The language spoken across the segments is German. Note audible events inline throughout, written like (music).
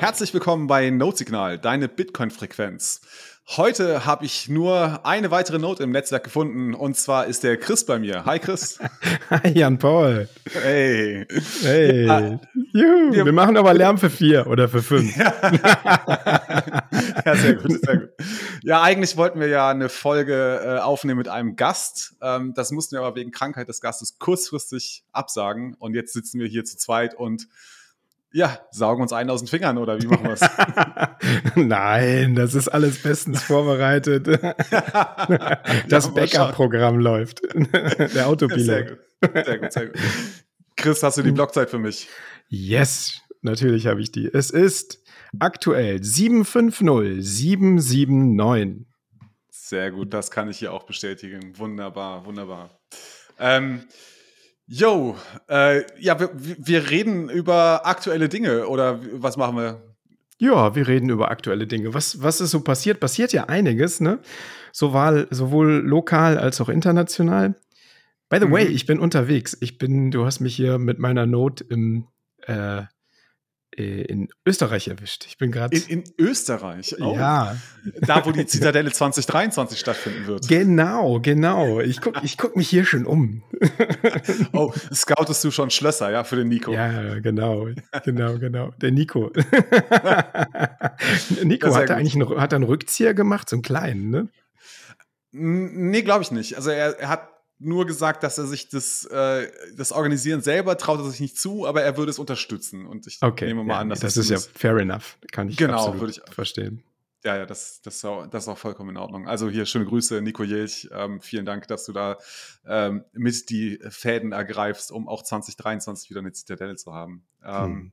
Herzlich willkommen bei Notesignal, deine Bitcoin-Frequenz. Heute habe ich nur eine weitere Note im Netzwerk gefunden und zwar ist der Chris bei mir. Hi Chris. (laughs) Hi Jan Paul. Hey. Hey. Ja, Juhu. Wir, wir machen aber Lärm für vier oder für fünf. ja, sehr gut, sehr gut. Ja, eigentlich wollten wir ja eine Folge äh, aufnehmen mit einem Gast. Ähm, das mussten wir aber wegen Krankheit des Gastes kurzfristig absagen und jetzt sitzen wir hier zu zweit und ja, saugen uns einen aus den Fingern oder wie machen wir es? (laughs) Nein, das ist alles bestens vorbereitet. (laughs) das Backup-Programm läuft. (laughs) Der Autopilot. Sehr gut. sehr gut, sehr gut. Chris, hast du die Blockzeit für mich? Yes, natürlich habe ich die. Es ist aktuell 750779. Sehr gut, das kann ich hier auch bestätigen. Wunderbar, wunderbar. Ähm, Yo, äh, ja, wir, wir reden über aktuelle Dinge oder was machen wir? Ja, wir reden über aktuelle Dinge. Was, was ist so passiert? Passiert ja einiges, ne? Sowohl, sowohl lokal als auch international. By the mhm. way, ich bin unterwegs. Ich bin, du hast mich hier mit meiner Note im äh, in Österreich erwischt. Ich bin gerade. In, in, Österreich? Oh. Ja. Da, wo die Zitadelle 2023 stattfinden wird. Genau, genau. Ich gucke ich guck mich hier schon um. (laughs) oh, scoutest du schon Schlösser, ja, für den Nico? Ja, genau, genau, genau. Der Nico. (laughs) Nico hat eigentlich einen, hat einen Rückzieher gemacht, so einen kleinen, ne? Nee, glaube ich nicht. Also er, er hat nur gesagt, dass er sich das, äh, das Organisieren selber traut er sich nicht zu, aber er würde es unterstützen. Und ich okay, nehme mal ja, an, dass das, das ist ja fair enough. Kann ich genau, würde ich verstehen. Ja, ja, das, das, ist auch, das ist auch vollkommen in Ordnung. Also hier schöne Grüße, Nico Jelch. Ähm, vielen Dank, dass du da ähm, mit die Fäden ergreifst, um auch 2023 wieder eine Zitadelle zu haben. Ähm, hm.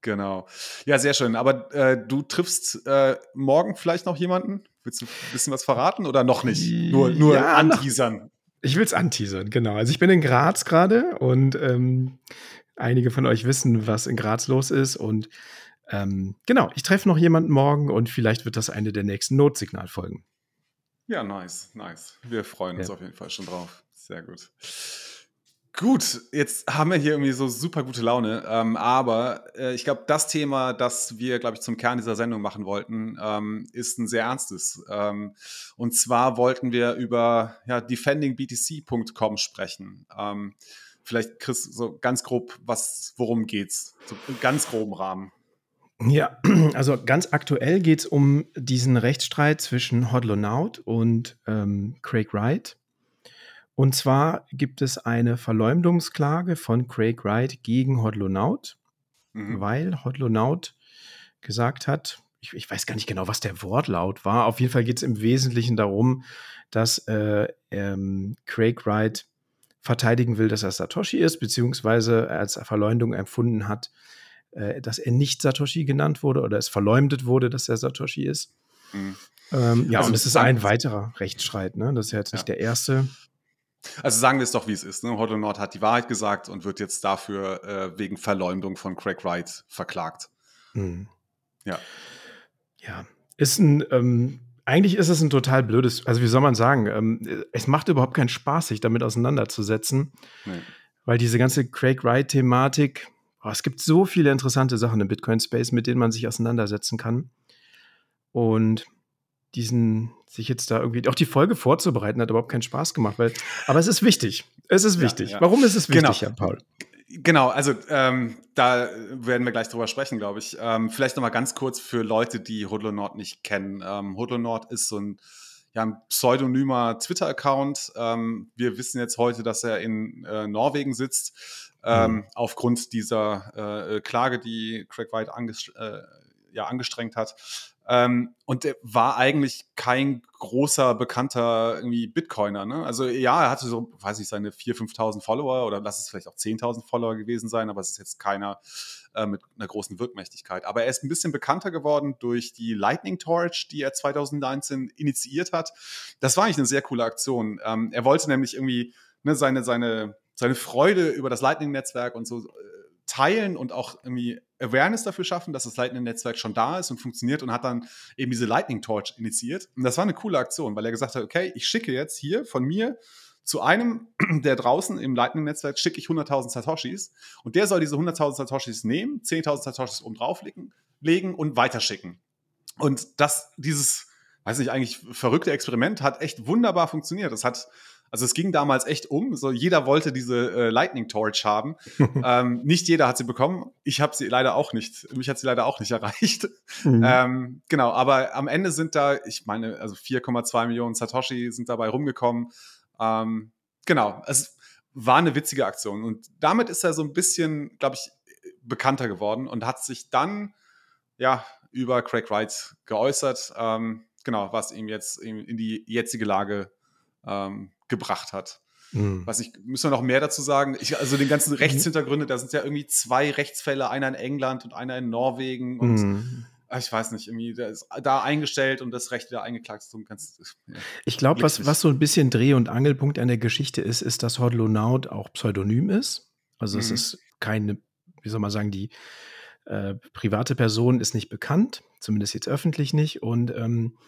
Genau. Ja, sehr schön. Aber äh, du triffst äh, morgen vielleicht noch jemanden? Willst du ein bisschen was verraten oder noch nicht? Nur, nur ja, anteasern. Ich will es anteasern, genau. Also ich bin in Graz gerade und ähm, einige von euch wissen, was in Graz los ist. Und ähm, genau, ich treffe noch jemanden morgen und vielleicht wird das eine der nächsten Notsignalfolgen. Ja, nice, nice. Wir freuen uns ja. auf jeden Fall schon drauf. Sehr gut. Gut, jetzt haben wir hier irgendwie so super gute Laune, ähm, aber äh, ich glaube, das Thema, das wir, glaube ich, zum Kern dieser Sendung machen wollten, ähm, ist ein sehr ernstes. Ähm, und zwar wollten wir über ja, defendingbtc.com sprechen. Ähm, vielleicht, Chris, so ganz grob, was, worum geht's? So im ganz groben Rahmen. Ja, (clears throat) also ganz aktuell geht es um diesen Rechtsstreit zwischen Hodlonaut und ähm, Craig Wright. Und zwar gibt es eine Verleumdungsklage von Craig Wright gegen Hodlonaut, mhm. weil Hodlonaut gesagt hat, ich, ich, weiß gar nicht genau, was der Wortlaut war. Auf jeden Fall geht es im Wesentlichen darum, dass äh, ähm, Craig Wright verteidigen will, dass er Satoshi ist, beziehungsweise als Verleumdung empfunden hat, äh, dass er nicht Satoshi genannt wurde oder es verleumdet wurde, dass er Satoshi ist. Mhm. Ähm, ja, also und es ist ein weiterer Rechtsstreit. Ne? Das ist ja jetzt nicht der erste. Also sagen wir es doch, wie es ist. Ne? Hodl Nord hat die Wahrheit gesagt und wird jetzt dafür äh, wegen Verleumdung von Craig Wright verklagt. Hm. Ja. Ja, ist ein, ähm, eigentlich ist es ein total blödes, also wie soll man sagen, ähm, es macht überhaupt keinen Spaß, sich damit auseinanderzusetzen, nee. weil diese ganze Craig Wright-Thematik, oh, es gibt so viele interessante Sachen im Bitcoin-Space, mit denen man sich auseinandersetzen kann. Und diesen, sich jetzt da irgendwie, auch die Folge vorzubereiten, hat überhaupt keinen Spaß gemacht, weil, aber es ist wichtig. Es ist wichtig. Ja, ja. Warum ist es wichtig, genau. Herr Paul? Genau, also ähm, da werden wir gleich drüber sprechen, glaube ich. Ähm, vielleicht nochmal ganz kurz für Leute, die Hodlonord nicht kennen. Ähm, Hodlonord ist so ein, ja, ein pseudonymer Twitter-Account. Ähm, wir wissen jetzt heute, dass er in äh, Norwegen sitzt, ähm, mhm. aufgrund dieser äh, Klage, die Craig White anges äh, ja, angestrengt hat. Ähm, und er war eigentlich kein großer, bekannter irgendwie Bitcoiner. Ne? Also ja, er hatte so, weiß ich, seine 4.000, 5.000 Follower oder lass es vielleicht auch 10.000 Follower gewesen sein, aber es ist jetzt keiner äh, mit einer großen Wirkmächtigkeit. Aber er ist ein bisschen bekannter geworden durch die Lightning Torch, die er 2019 initiiert hat. Das war eigentlich eine sehr coole Aktion. Ähm, er wollte nämlich irgendwie ne, seine, seine, seine Freude über das Lightning-Netzwerk und so äh, teilen und auch irgendwie Awareness dafür schaffen, dass das Lightning-Netzwerk schon da ist und funktioniert und hat dann eben diese Lightning Torch initiiert. Und das war eine coole Aktion, weil er gesagt hat, okay, ich schicke jetzt hier von mir zu einem, (clears throat) der draußen im Lightning-Netzwerk schicke ich 100.000 Satoshis und der soll diese 100.000 Satoshis nehmen, 10.000 Satoshis oben drauflegen, legen und weiterschicken. Und das, dieses, weiß nicht, eigentlich verrückte Experiment hat echt wunderbar funktioniert. Das hat, also es ging damals echt um. So jeder wollte diese äh, Lightning Torch haben. (laughs) ähm, nicht jeder hat sie bekommen. Ich habe sie leider auch nicht. Mich hat sie leider auch nicht (laughs) erreicht. Mhm. Ähm, genau, aber am Ende sind da, ich meine, also 4,2 Millionen Satoshi sind dabei rumgekommen. Ähm, genau, es war eine witzige Aktion. Und damit ist er so ein bisschen, glaube ich, bekannter geworden und hat sich dann ja über Craig Wright geäußert, ähm, genau, was ihm jetzt in die jetzige Lage ähm, gebracht hat. Mhm. Was ich, müssen wir noch mehr dazu sagen? Ich, also den ganzen mhm. Rechtshintergründe, da sind ja irgendwie zwei Rechtsfälle, einer in England und einer in Norwegen und mhm. ich weiß nicht, irgendwie der ist da eingestellt und das Recht wieder eingeklagt. So ganz, ja, ich glaube, was, was so ein bisschen Dreh- und Angelpunkt an der Geschichte ist, ist, dass Hodlonaut auch Pseudonym ist. Also es mhm. ist keine, wie soll man sagen, die äh, private Person ist nicht bekannt, zumindest jetzt öffentlich nicht. Und ähm,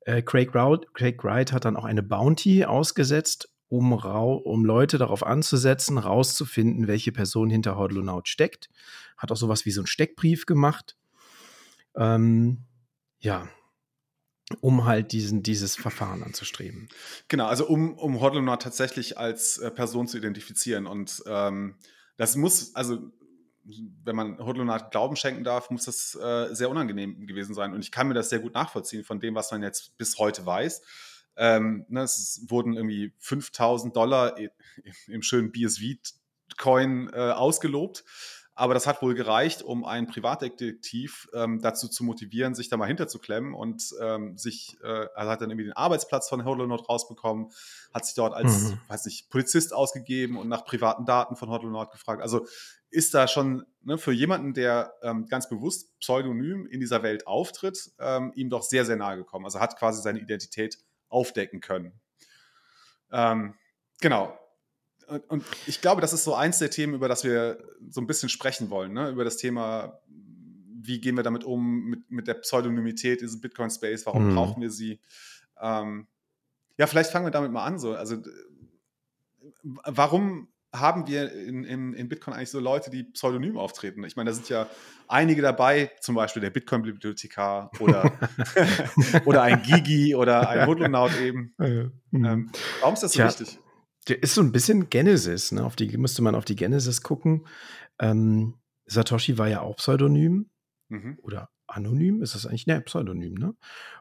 äh, Craig, Rout, Craig Wright hat dann auch eine Bounty ausgesetzt, um, um Leute darauf anzusetzen, rauszufinden, welche Person hinter Hodlonaut steckt. Hat auch sowas wie so einen Steckbrief gemacht. Ähm, ja, um halt diesen, dieses Verfahren anzustreben. Genau, also um, um Hodlonaut tatsächlich als äh, Person zu identifizieren. Und ähm, das muss, also wenn man Hodlonat Glauben schenken darf, muss das äh, sehr unangenehm gewesen sein. Und ich kann mir das sehr gut nachvollziehen von dem, was man jetzt bis heute weiß. Ähm, ne, es wurden irgendwie 5000 Dollar im schönen BSV-Coin äh, ausgelobt. Aber das hat wohl gereicht, um einen Privatdetektiv ähm, dazu zu motivieren, sich da mal hinterzuklemmen und ähm, sich, äh, also hat dann irgendwie den Arbeitsplatz von Hodlonaut rausbekommen, hat sich dort als, mhm. weiß nicht, Polizist ausgegeben und nach privaten Daten von Hodlonaut gefragt. Also ist da schon ne, für jemanden, der ähm, ganz bewusst pseudonym in dieser Welt auftritt, ähm, ihm doch sehr, sehr nahe gekommen. Also hat quasi seine Identität aufdecken können. Ähm, genau. Und, und, ich glaube, das ist so eins der Themen, über das wir so ein bisschen sprechen wollen, ne? über das Thema, wie gehen wir damit um, mit, mit der Pseudonymität dieses Bitcoin-Space, warum mhm. brauchen wir sie? Ähm, ja, vielleicht fangen wir damit mal an. So. Also, warum haben wir in, in, in, Bitcoin eigentlich so Leute, die pseudonym auftreten? Ich meine, da sind ja einige dabei, zum Beispiel der Bitcoin-Bibliothekar oder, (laughs) (laughs) oder ein Gigi oder ein Hodlonaut eben. Mhm. Ähm, warum ist das so Tja, wichtig? Der ist so ein bisschen Genesis, ne? Auf die müsste man auf die Genesis gucken. Ähm, Satoshi war ja auch Pseudonym mhm. oder anonym, ist das eigentlich? Ne, Pseudonym, ne?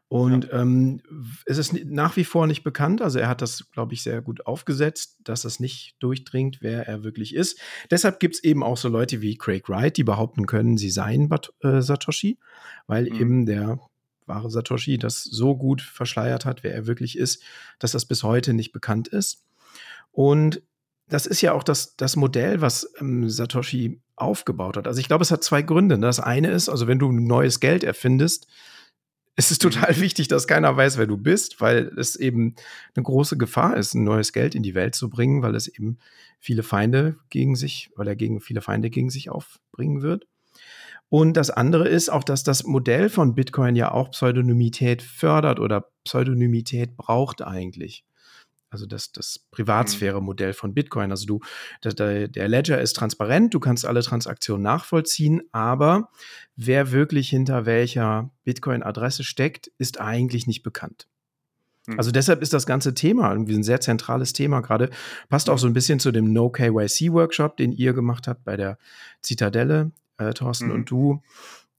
Und ja. ähm, es ist nach wie vor nicht bekannt. Also er hat das, glaube ich, sehr gut aufgesetzt, dass es nicht durchdringt, wer er wirklich ist. Deshalb gibt es eben auch so Leute wie Craig Wright, die behaupten können, sie seien Bat äh, Satoshi, weil mhm. eben der wahre Satoshi das so gut verschleiert hat, wer er wirklich ist, dass das bis heute nicht bekannt ist. Und das ist ja auch das, das Modell, was ähm, Satoshi aufgebaut hat. Also ich glaube, es hat zwei Gründe. Das eine ist, also wenn du neues Geld erfindest, ist es mhm. total wichtig, dass keiner weiß, wer du bist, weil es eben eine große Gefahr ist, ein neues Geld in die Welt zu bringen, weil es eben viele Feinde gegen sich, weil er gegen viele Feinde gegen sich aufbringen wird. Und das andere ist auch, dass das Modell von Bitcoin ja auch Pseudonymität fördert oder Pseudonymität braucht eigentlich also das, das mhm. Privatsphäre-Modell von Bitcoin. Also du, der, der Ledger ist transparent, du kannst alle Transaktionen nachvollziehen, aber wer wirklich hinter welcher Bitcoin-Adresse steckt, ist eigentlich nicht bekannt. Mhm. Also deshalb ist das ganze Thema irgendwie ein sehr zentrales Thema gerade. Passt auch so ein bisschen zu dem No KYC Workshop, den ihr gemacht habt bei der Zitadelle, äh, Thorsten mhm. und du.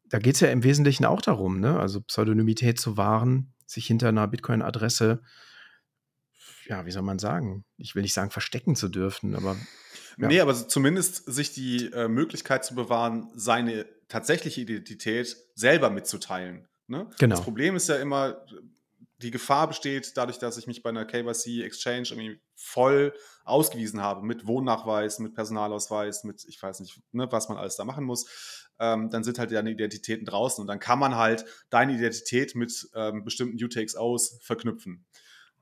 Da geht es ja im Wesentlichen auch darum, ne? also Pseudonymität zu wahren, sich hinter einer Bitcoin-Adresse äh, ja, wie soll man sagen? Ich will nicht sagen, verstecken zu dürfen, aber. Ja. Nee, aber zumindest sich die äh, Möglichkeit zu bewahren, seine tatsächliche Identität selber mitzuteilen. Ne? Genau. Das Problem ist ja immer, die Gefahr besteht dadurch, dass ich mich bei einer KYC Exchange irgendwie voll ausgewiesen habe mit Wohnnachweis, mit Personalausweis, mit ich weiß nicht, ne, was man alles da machen muss. Ähm, dann sind halt deine Identitäten draußen und dann kann man halt deine Identität mit ähm, bestimmten UTXOs verknüpfen.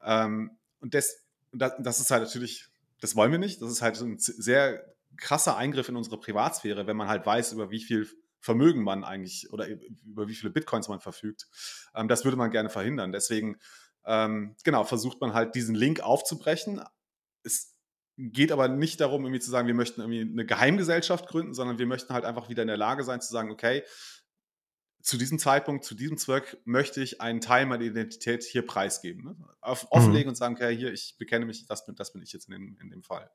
Ähm, und das, das ist halt natürlich, das wollen wir nicht. Das ist halt ein sehr krasser Eingriff in unsere Privatsphäre, wenn man halt weiß, über wie viel Vermögen man eigentlich oder über wie viele Bitcoins man verfügt. Ähm, das würde man gerne verhindern. Deswegen, ähm, genau, versucht man halt diesen Link aufzubrechen. Es geht aber nicht darum, irgendwie zu sagen, wir möchten irgendwie eine Geheimgesellschaft gründen, sondern wir möchten halt einfach wieder in der Lage sein zu sagen, okay, zu diesem Zeitpunkt, zu diesem Zweck möchte ich einen Teil meiner Identität hier preisgeben. Ne? Auf, offenlegen mhm. und sagen, okay, hier, ich bekenne mich, das bin, das bin ich jetzt in dem, in dem Fall.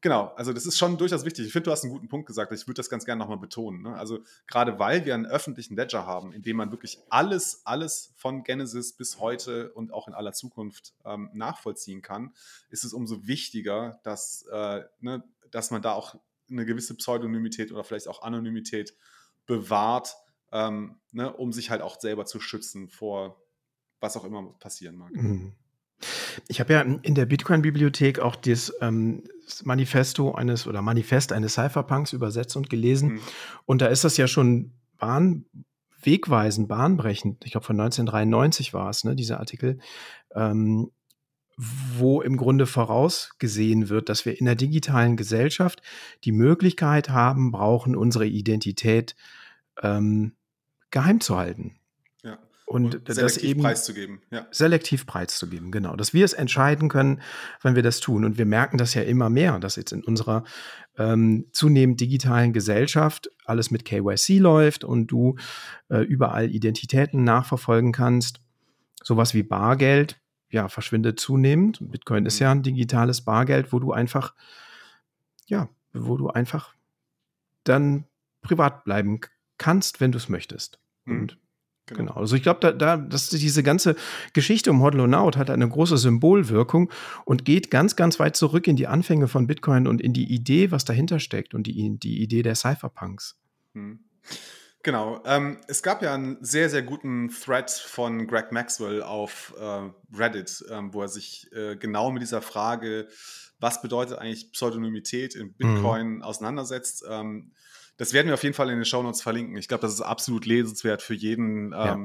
Genau, also das ist schon durchaus wichtig. Ich finde, du hast einen guten Punkt gesagt. Ich würde das ganz gerne nochmal betonen. Ne? Also gerade weil wir einen öffentlichen Ledger haben, in dem man wirklich alles, alles von Genesis bis heute und auch in aller Zukunft ähm, nachvollziehen kann, ist es umso wichtiger, dass, äh, ne, dass man da auch eine gewisse Pseudonymität oder vielleicht auch Anonymität bewahrt, ähm, ne, um sich halt auch selber zu schützen vor was auch immer passieren mag. Mhm. Ich habe ja in der Bitcoin-Bibliothek auch das, ähm, Manifesto eines oder Manifest eines Cypherpunks übersetzt und gelesen. Mhm. Und da ist das ja schon bahn, wegweisend, bahnbrechend. Ich glaube, von 1993 war es, ne, dieser Artikel, ähm, wo im Grunde vorausgesehen wird, dass wir in der digitalen Gesellschaft die Möglichkeit haben, brauchen, unsere Identität ähm, geheim zu halten. Ja. Und, und das eben preiszugeben. Ja. Selektiv preiszugeben, genau. Dass wir es entscheiden können, wenn wir das tun. Und wir merken das ja immer mehr, dass jetzt in unserer ähm, zunehmend digitalen Gesellschaft alles mit KYC läuft und du äh, überall Identitäten nachverfolgen kannst. Sowas wie Bargeld, ja, verschwindet zunehmend. Bitcoin mhm. ist ja ein digitales Bargeld, wo du einfach, ja, wo du einfach dann privat bleiben kannst, wenn du es möchtest. Mhm. Und Genau. genau. Also ich glaube, da, da, dass diese ganze Geschichte um Hodl Out hat eine große Symbolwirkung und geht ganz, ganz weit zurück in die Anfänge von Bitcoin und in die Idee, was dahinter steckt und die, die Idee der Cypherpunks. Hm. Genau. Ähm, es gab ja einen sehr, sehr guten Thread von Greg Maxwell auf äh, Reddit, ähm, wo er sich äh, genau mit dieser Frage, was bedeutet eigentlich Pseudonymität in mhm. Bitcoin, mhm. auseinandersetzt. Ähm, das werden wir auf jeden Fall in den Shownotes verlinken. Ich glaube, das ist absolut lesenswert für jeden, ähm, ja.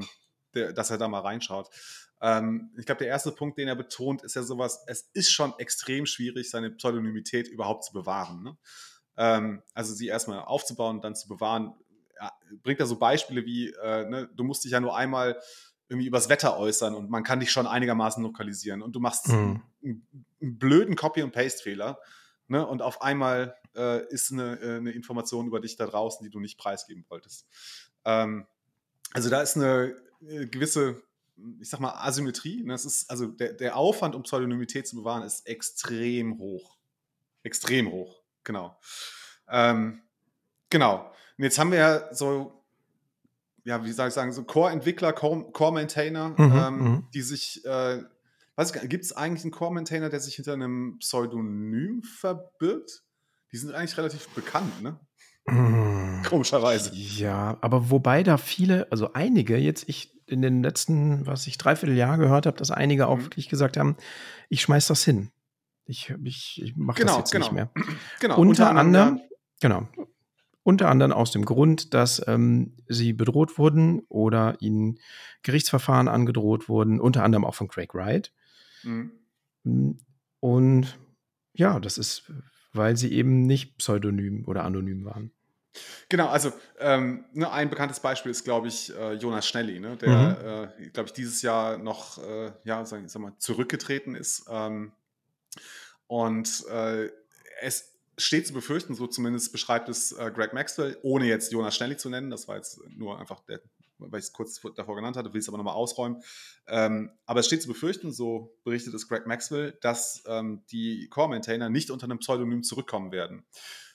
der, dass er da mal reinschaut. Ähm, ich glaube, der erste Punkt, den er betont, ist ja sowas, es ist schon extrem schwierig, seine Pseudonymität überhaupt zu bewahren. Ne? Ähm, also sie erstmal aufzubauen und dann zu bewahren. Ja, bringt da so Beispiele wie, äh, ne, du musst dich ja nur einmal irgendwie übers Wetter äußern und man kann dich schon einigermaßen lokalisieren und du machst mhm. einen, einen blöden Copy- und Paste-Fehler ne, und auf einmal äh, ist eine, äh, eine, Information über dich da draußen, die du nicht preisgeben wolltest. Ähm, also da ist eine äh, gewisse, ich sag mal, Asymmetrie. Ne? Das ist, also der, der Aufwand, um Pseudonymität zu bewahren, ist extrem hoch. Extrem hoch, genau. Ähm, genau. Und jetzt haben wir ja so ja, wie soll ich sagen, so Core-Entwickler, Core-Maintainer, mhm, ähm, mhm. die sich äh, gibt es eigentlich einen Core-Maintainer, der sich hinter einem Pseudonym verbirgt? Die sind eigentlich relativ bekannt, ne? Mm. Komischerweise. Ja, aber wobei da viele, also einige jetzt, ich in den letzten, was ich dreiviertel Jahr gehört habe, dass einige auch mhm. wirklich gesagt haben, ich schmeiß das hin. Ich, ich, ich mache genau, das jetzt genau. nicht mehr. (clears throat) Genau. Unter, unter anderem, ja. genau. Unter anderem aus dem Grund, dass ähm, sie bedroht wurden oder ihnen Gerichtsverfahren angedroht wurden, unter anderem auch von Craig Wright. Mhm. Hm, und ja, das ist, weil sie eben nicht pseudonym oder anonym waren. Genau, also ähm, ne, ein bekanntes Beispiel ist, glaube ich, äh, Jonas Schnelli, ne, der, mhm. äh, glaube ich, dieses Jahr noch äh, ja, sag, sag, mal, zurückgetreten ist. Ähm, und äh, es steht zu befürchten, so zumindest beschreibt es äh, Greg Maxwell, ohne jetzt Jonas Schnelli zu nennen, das war jetzt nur einfach der weil ich es kurz davor genannt hatte, will es aber nochmal ausräumen. Ähm, aber es steht zu befürchten, so berichtet es Greg Maxwell, dass ähm, die Core-Maintainer nicht unter einem Pseudonym zurückkommen werden,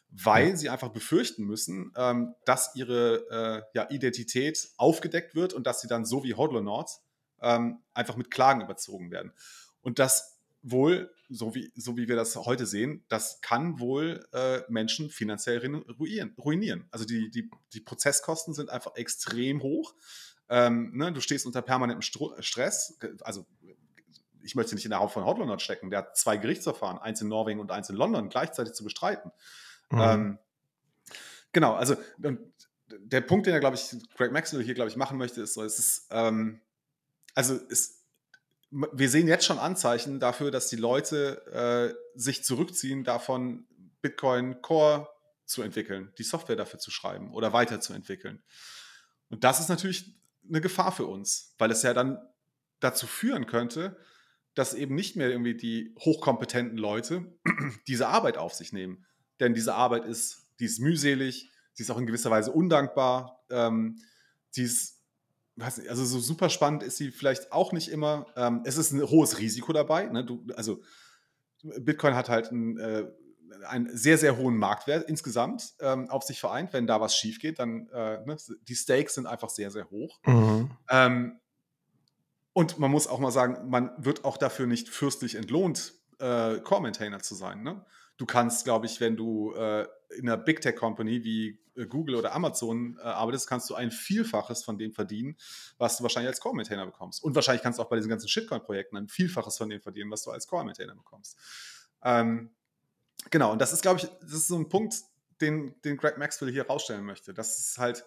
weil ja. sie einfach befürchten müssen, ähm, dass ihre äh, ja, Identität aufgedeckt wird und dass sie dann so wie Hodlonauts ähm, einfach mit Klagen überzogen werden. Und das wohl, so wie, so wie wir das heute sehen, das kann wohl äh, Menschen finanziell ruinieren, ruinieren. Also die, die, die Prozesskosten sind einfach extrem hoch. Ähm, ne, du stehst unter permanentem Stro Stress. Also ich möchte nicht in der Haut von Hotlander stecken. Der hat zwei Gerichtsverfahren, eins in Norwegen und eins in London, gleichzeitig zu bestreiten. Mhm. Ähm, genau, also der Punkt, den er, glaube ich, Greg Maxwell hier, glaube ich, machen möchte, ist so, es ist, ähm, also es wir sehen jetzt schon Anzeichen dafür, dass die Leute äh, sich zurückziehen, davon Bitcoin Core zu entwickeln, die Software dafür zu schreiben oder weiterzuentwickeln. Und das ist natürlich eine Gefahr für uns, weil es ja dann dazu führen könnte, dass eben nicht mehr irgendwie die hochkompetenten Leute (clears throat) diese Arbeit auf sich nehmen. Denn diese Arbeit ist, die ist mühselig, sie ist auch in gewisser Weise undankbar. Ähm, die ist, nicht, also so super spannend ist sie vielleicht auch nicht immer. Ähm, es ist ein hohes Risiko dabei. Ne? Du, also Bitcoin hat halt ein äh, einen sehr, sehr hohen Marktwert insgesamt ähm, auf sich vereint. Wenn da was schief geht, dann äh, ne, die Stakes sind einfach sehr, sehr hoch. Mhm. Ähm, und man muss auch mal sagen, man wird auch dafür nicht fürstlich entlohnt, äh, Core-Maintainer zu sein. Ne? Du kannst, glaube ich, wenn du äh, in einer Big Tech Company wie äh, Google oder Amazon äh, arbeitest, kannst du ein Vielfaches von dem verdienen, was du wahrscheinlich als Core-Maintainer bekommst. Und wahrscheinlich kannst du auch bei diesen ganzen Shitcoin-Projekten ein Vielfaches von dem verdienen, was du als Core-Maintainer bekommst. Ähm, Genau, und das ist, glaube ich, das ist so ein Punkt, den, den Greg Maxwell hier rausstellen möchte. Das ist halt,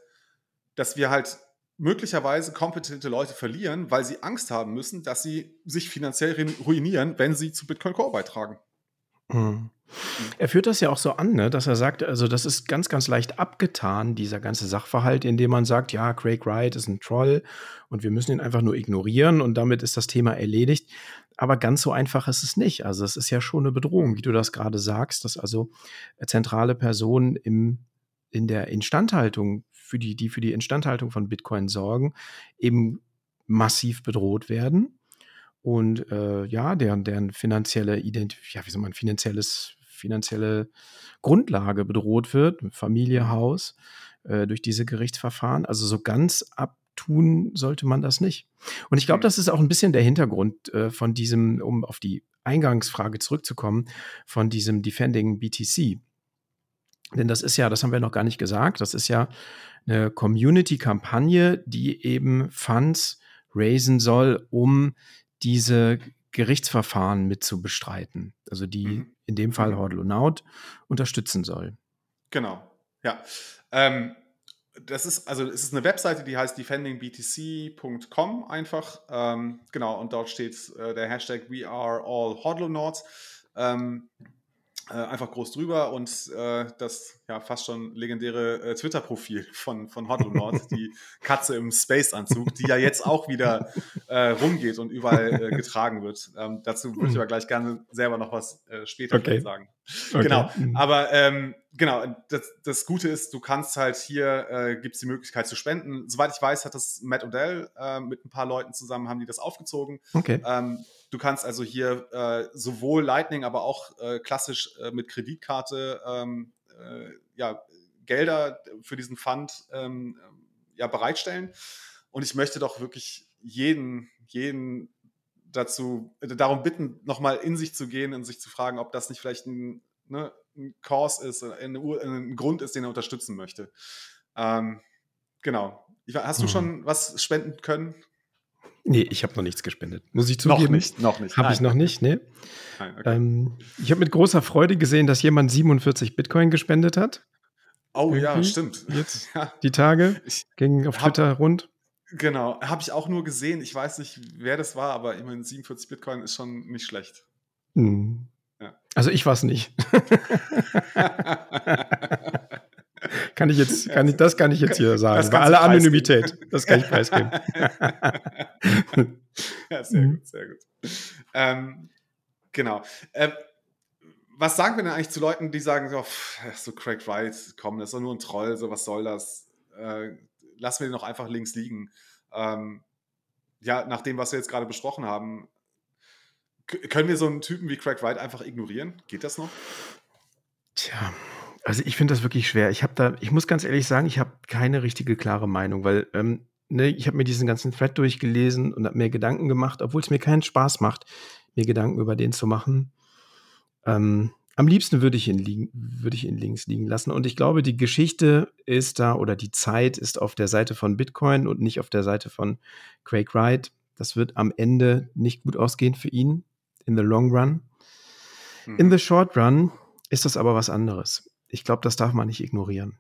dass wir halt möglicherweise kompetente Leute verlieren, weil sie Angst haben müssen, dass sie sich finanziell ruinieren, wenn sie zu Bitcoin Core beitragen. Mhm. Er führt das ja auch so an, ne, dass er sagt, also das ist ganz, ganz leicht abgetan, dieser ganze Sachverhalt, indem man sagt, ja, Craig Wright ist ein Troll und wir müssen ihn einfach nur ignorieren und damit ist das Thema erledigt. Aber ganz so einfach ist es nicht. Also es ist ja schon eine Bedrohung, wie du das gerade sagst, dass also zentrale Personen im, in der Instandhaltung, für die, die für die Instandhaltung von Bitcoin sorgen, eben massiv bedroht werden und äh, ja, deren, deren finanzielle Ident ja, wie soll man, finanzielles finanzielle Grundlage bedroht wird, Familie, Haus, äh, durch diese Gerichtsverfahren. Also so ganz abtun sollte man das nicht. Und ich glaube, mhm. das ist auch ein bisschen der Hintergrund äh, von diesem, um auf die Eingangsfrage zurückzukommen, von diesem Defending BTC. Denn das ist ja, das haben wir noch gar nicht gesagt, das ist ja eine Community-Kampagne, die eben Funds raisen soll, um diese Gerichtsverfahren mit zu bestreiten. Also die mhm. In dem Fall mhm. Hordlonaut unterstützen soll. Genau, ja. Ähm, das ist, also es ist eine Webseite, die heißt defendingbtc.com einfach. Ähm, genau, und dort steht äh, der Hashtag We are all Hodlonauts. Ähm, äh, einfach groß drüber und äh, das ja fast schon legendäre äh, Twitter-Profil von, von Hodlonaut, die (laughs) Katze im Space-Anzug, die ja jetzt auch wieder äh, rumgeht und überall äh, getragen wird. Ähm, dazu würde ich aber gleich gerne selber noch was äh, später okay. sagen. Okay. Genau, mhm. aber ähm, genau, das, das Gute ist, du kannst halt hier, äh, gibt es die Möglichkeit zu spenden. Soweit ich weiß, hat das Matt Odell äh, mit ein paar Leuten zusammen, haben die das aufgezogen. Okay. Ähm, Du kannst also hier äh, sowohl Lightning, aber auch äh, klassisch äh, mit Kreditkarte ähm, äh, ja, Gelder für diesen Fund ähm, ja, bereitstellen. Und ich möchte doch wirklich jeden, jeden dazu, äh, darum bitten, nochmal in sich zu gehen und sich zu fragen, ob das nicht vielleicht ein, ne, ein Cause ist, ein, ein, Grund ist, den er unterstützen möchte. Ähm, genau. Hast du hm. schon was spenden können? Nee, ich habe noch nichts gespendet. Muss ich zugeben. Noch nicht, noch nicht. Habe ich noch nicht, ne? Nein, okay. ähm, ich habe mit großer Freude gesehen, dass jemand 47 Bitcoin gespendet hat. Oh Irgendwie. ja, stimmt. Jetzt (laughs) ja. die Tage ging auf hab, Twitter rund. Genau, habe ich auch nur gesehen. Ich weiß nicht, wer das war, aber immerhin 47 Bitcoin ist schon nicht schlecht. Hm. Ja. Also ich war es nicht. (laughs) (laughs) kann ich jetzt, kann ich, das kann ich jetzt hier sagen. Bei aller Anonymität. Das kann ich preisgeben. (laughs) ja, sehr gut, sehr gut. Ähm, genau. Ähm, was sagen wir denn eigentlich zu Leuten, die sagen, so, so Craig Wright, komm, das ist doch nur ein Troll, so was soll das? Äh, lassen wir den doch einfach links liegen. Ähm, ja, nach dem, was wir jetzt gerade besprochen haben, können wir so einen Typen wie Craig Wright einfach ignorieren? Geht das noch? Tja, also ich finde das wirklich schwer. Ich habe da, ich muss ganz ehrlich sagen, ich habe keine richtige klare Meinung, weil ähm, ne, ich habe mir diesen ganzen Thread durchgelesen und habe mir Gedanken gemacht, obwohl es mir keinen Spaß macht, mir Gedanken über den zu machen. Ähm, am liebsten würde ich ihn liegen, würde ich ihn links liegen lassen. Und ich glaube, die Geschichte ist da oder die Zeit ist auf der Seite von Bitcoin und nicht auf der Seite von Craig Wright. Das wird am Ende nicht gut ausgehen für ihn in the long run. In the short run ist das aber was anderes ich glaube, das darf man nicht ignorieren.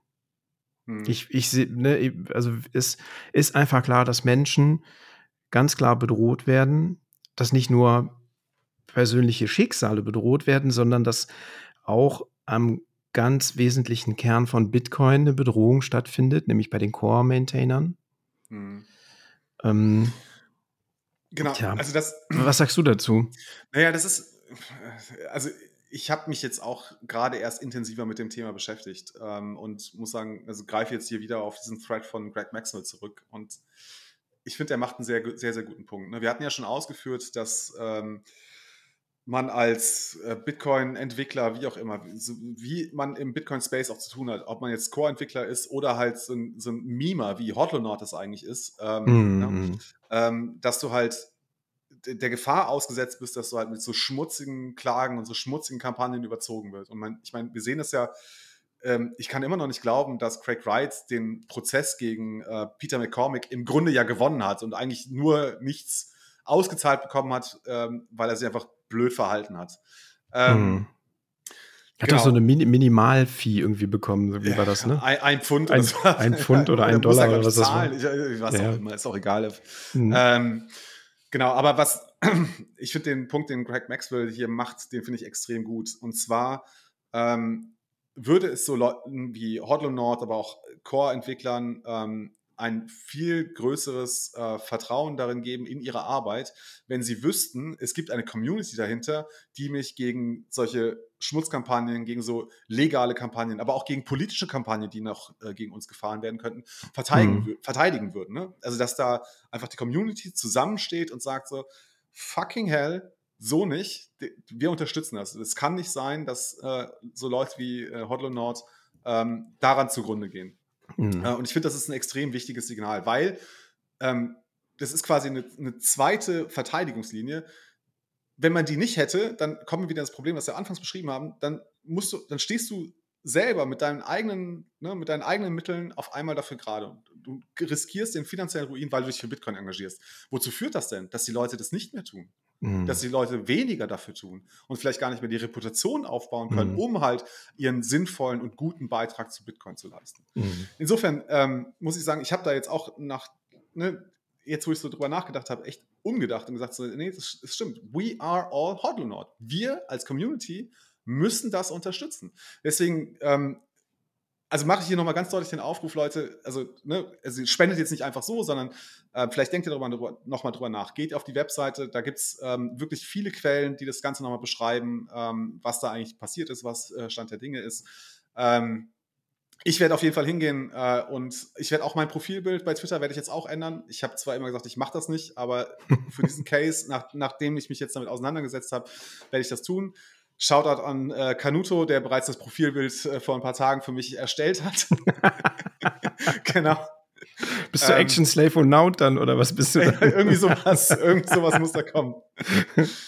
Hm. Ich, ich ne, also es ist einfach klar, dass Menschen ganz klar bedroht werden, dass nicht nur persönliche Schicksale bedroht werden, sondern dass auch am ganz wesentlichen Kern von Bitcoin eine Bedrohung stattfindet, nämlich bei den Core-Maintainern. Hm. Ähm, genau, tja, also das. Was sagst du dazu? Naja, das ist, also ich habe mich jetzt auch gerade erst intensiver mit dem Thema beschäftigt ähm, und muss sagen, also greife jetzt hier wieder auf diesen Thread von Greg Maxwell zurück und ich finde, er macht einen sehr, sehr, sehr guten Punkt. Ne? Wir hatten ja schon ausgeführt, dass ähm, man als äh, Bitcoin-Entwickler, wie auch immer, so, wie man im Bitcoin-Space auch zu tun hat, ob man jetzt Core-Entwickler ist oder halt so ein, so ein Mimer, wie Hodlonaut das eigentlich ist, ähm, mm. ne? ähm, dass du halt der Gefahr ausgesetzt bist, dass du halt mit so schmutzigen Klagen und so schmutzigen Kampagnen überzogen wird. Und man, ich meine, wir sehen das ja, ähm, ich kann immer noch nicht glauben, dass Craig Wright den Prozess gegen äh, Peter McCormick im Grunde ja gewonnen hat und eigentlich nur nichts ausgezahlt bekommen hat, ähm, weil er sich einfach blöd verhalten hat. Ähm, hm. Hat genau. doch so eine Min Minimalfee irgendwie bekommen, wie war das, ne? Ein, ein Pfund ein, oder Ein Pfund oder (laughs) ein Dollar oder was das war. Ich, weiß ja. auch immer, ist auch egal. Hm. Ähm, Genau, aber was (clears throat) ich finde den Punkt, den Greg Maxwell hier macht, den finde ich extrem gut. Und zwar ähm, würde es so Leuten wie Hodlo Nord, aber auch Core-Entwicklern ähm, ein viel größeres äh, Vertrauen darin geben in ihre Arbeit, wenn sie wüssten, es gibt eine Community dahinter, die mich gegen solche Schmutzkampagnen, gegen so legale Kampagnen, aber auch gegen politische Kampagnen, die noch äh, gegen uns gefahren werden könnten, verteidigen, mhm. verteidigen würden. Ne? Also, dass da einfach die Community zusammensteht und sagt so, fucking hell, so nicht, wir unterstützen das. Es kann nicht sein, dass äh, so Leute wie äh, Hodlo Nord ähm, daran zugrunde gehen. Mhm. Und ich finde, das ist ein extrem wichtiges Signal, weil ähm, das ist quasi eine, eine, zweite Verteidigungslinie. Wenn man die nicht hätte, dann kommen wir wieder ins Problem, was wir anfangs beschrieben haben, dann musst du, dann stehst du selber mit deinen eigenen, ne, mit deinen eigenen Mitteln auf einmal dafür gerade. Du riskierst den finanziellen Ruin, weil du dich für Bitcoin engagierst. Wozu führt das denn, dass die Leute das nicht mehr tun? Mhm. Dass die Leute weniger dafür tun und vielleicht gar nicht mehr die Reputation aufbauen können, mhm. um halt ihren sinnvollen und guten Beitrag zu Bitcoin zu leisten. Mhm. Insofern ähm, muss ich sagen, ich habe da jetzt auch nach, ne, jetzt wo ich so drüber nachgedacht habe, echt umgedacht und gesagt, so, nee, das, das stimmt. We are all Hodlonaut. Wir als Community müssen das unterstützen. Deswegen ähm, also mache ich hier nochmal ganz deutlich den Aufruf, Leute, also, ne, also spendet jetzt nicht einfach so, sondern äh, vielleicht denkt ihr darüber nochmal drüber nach. Geht auf die Webseite, da gibt es ähm, wirklich viele Quellen, die das Ganze nochmal beschreiben, ähm, was da eigentlich passiert ist, was äh, Stand der Dinge ist. Ähm, ich werde auf jeden Fall hingehen äh, und ich werde auch mein Profilbild bei Twitter werde ich jetzt auch ändern. Ich habe zwar immer gesagt, ich mache das nicht, aber (laughs) für diesen Case, nach, nachdem ich mich jetzt damit auseinandergesetzt habe, werde ich das tun. Shoutout an äh, Canuto, der bereits das Profilbild äh, vor ein paar Tagen für mich erstellt hat. (laughs) genau. Bist du ähm, Action Slave und Now dann oder was bist du? (laughs) irgendwie sowas, (laughs) irgend sowas muss da kommen.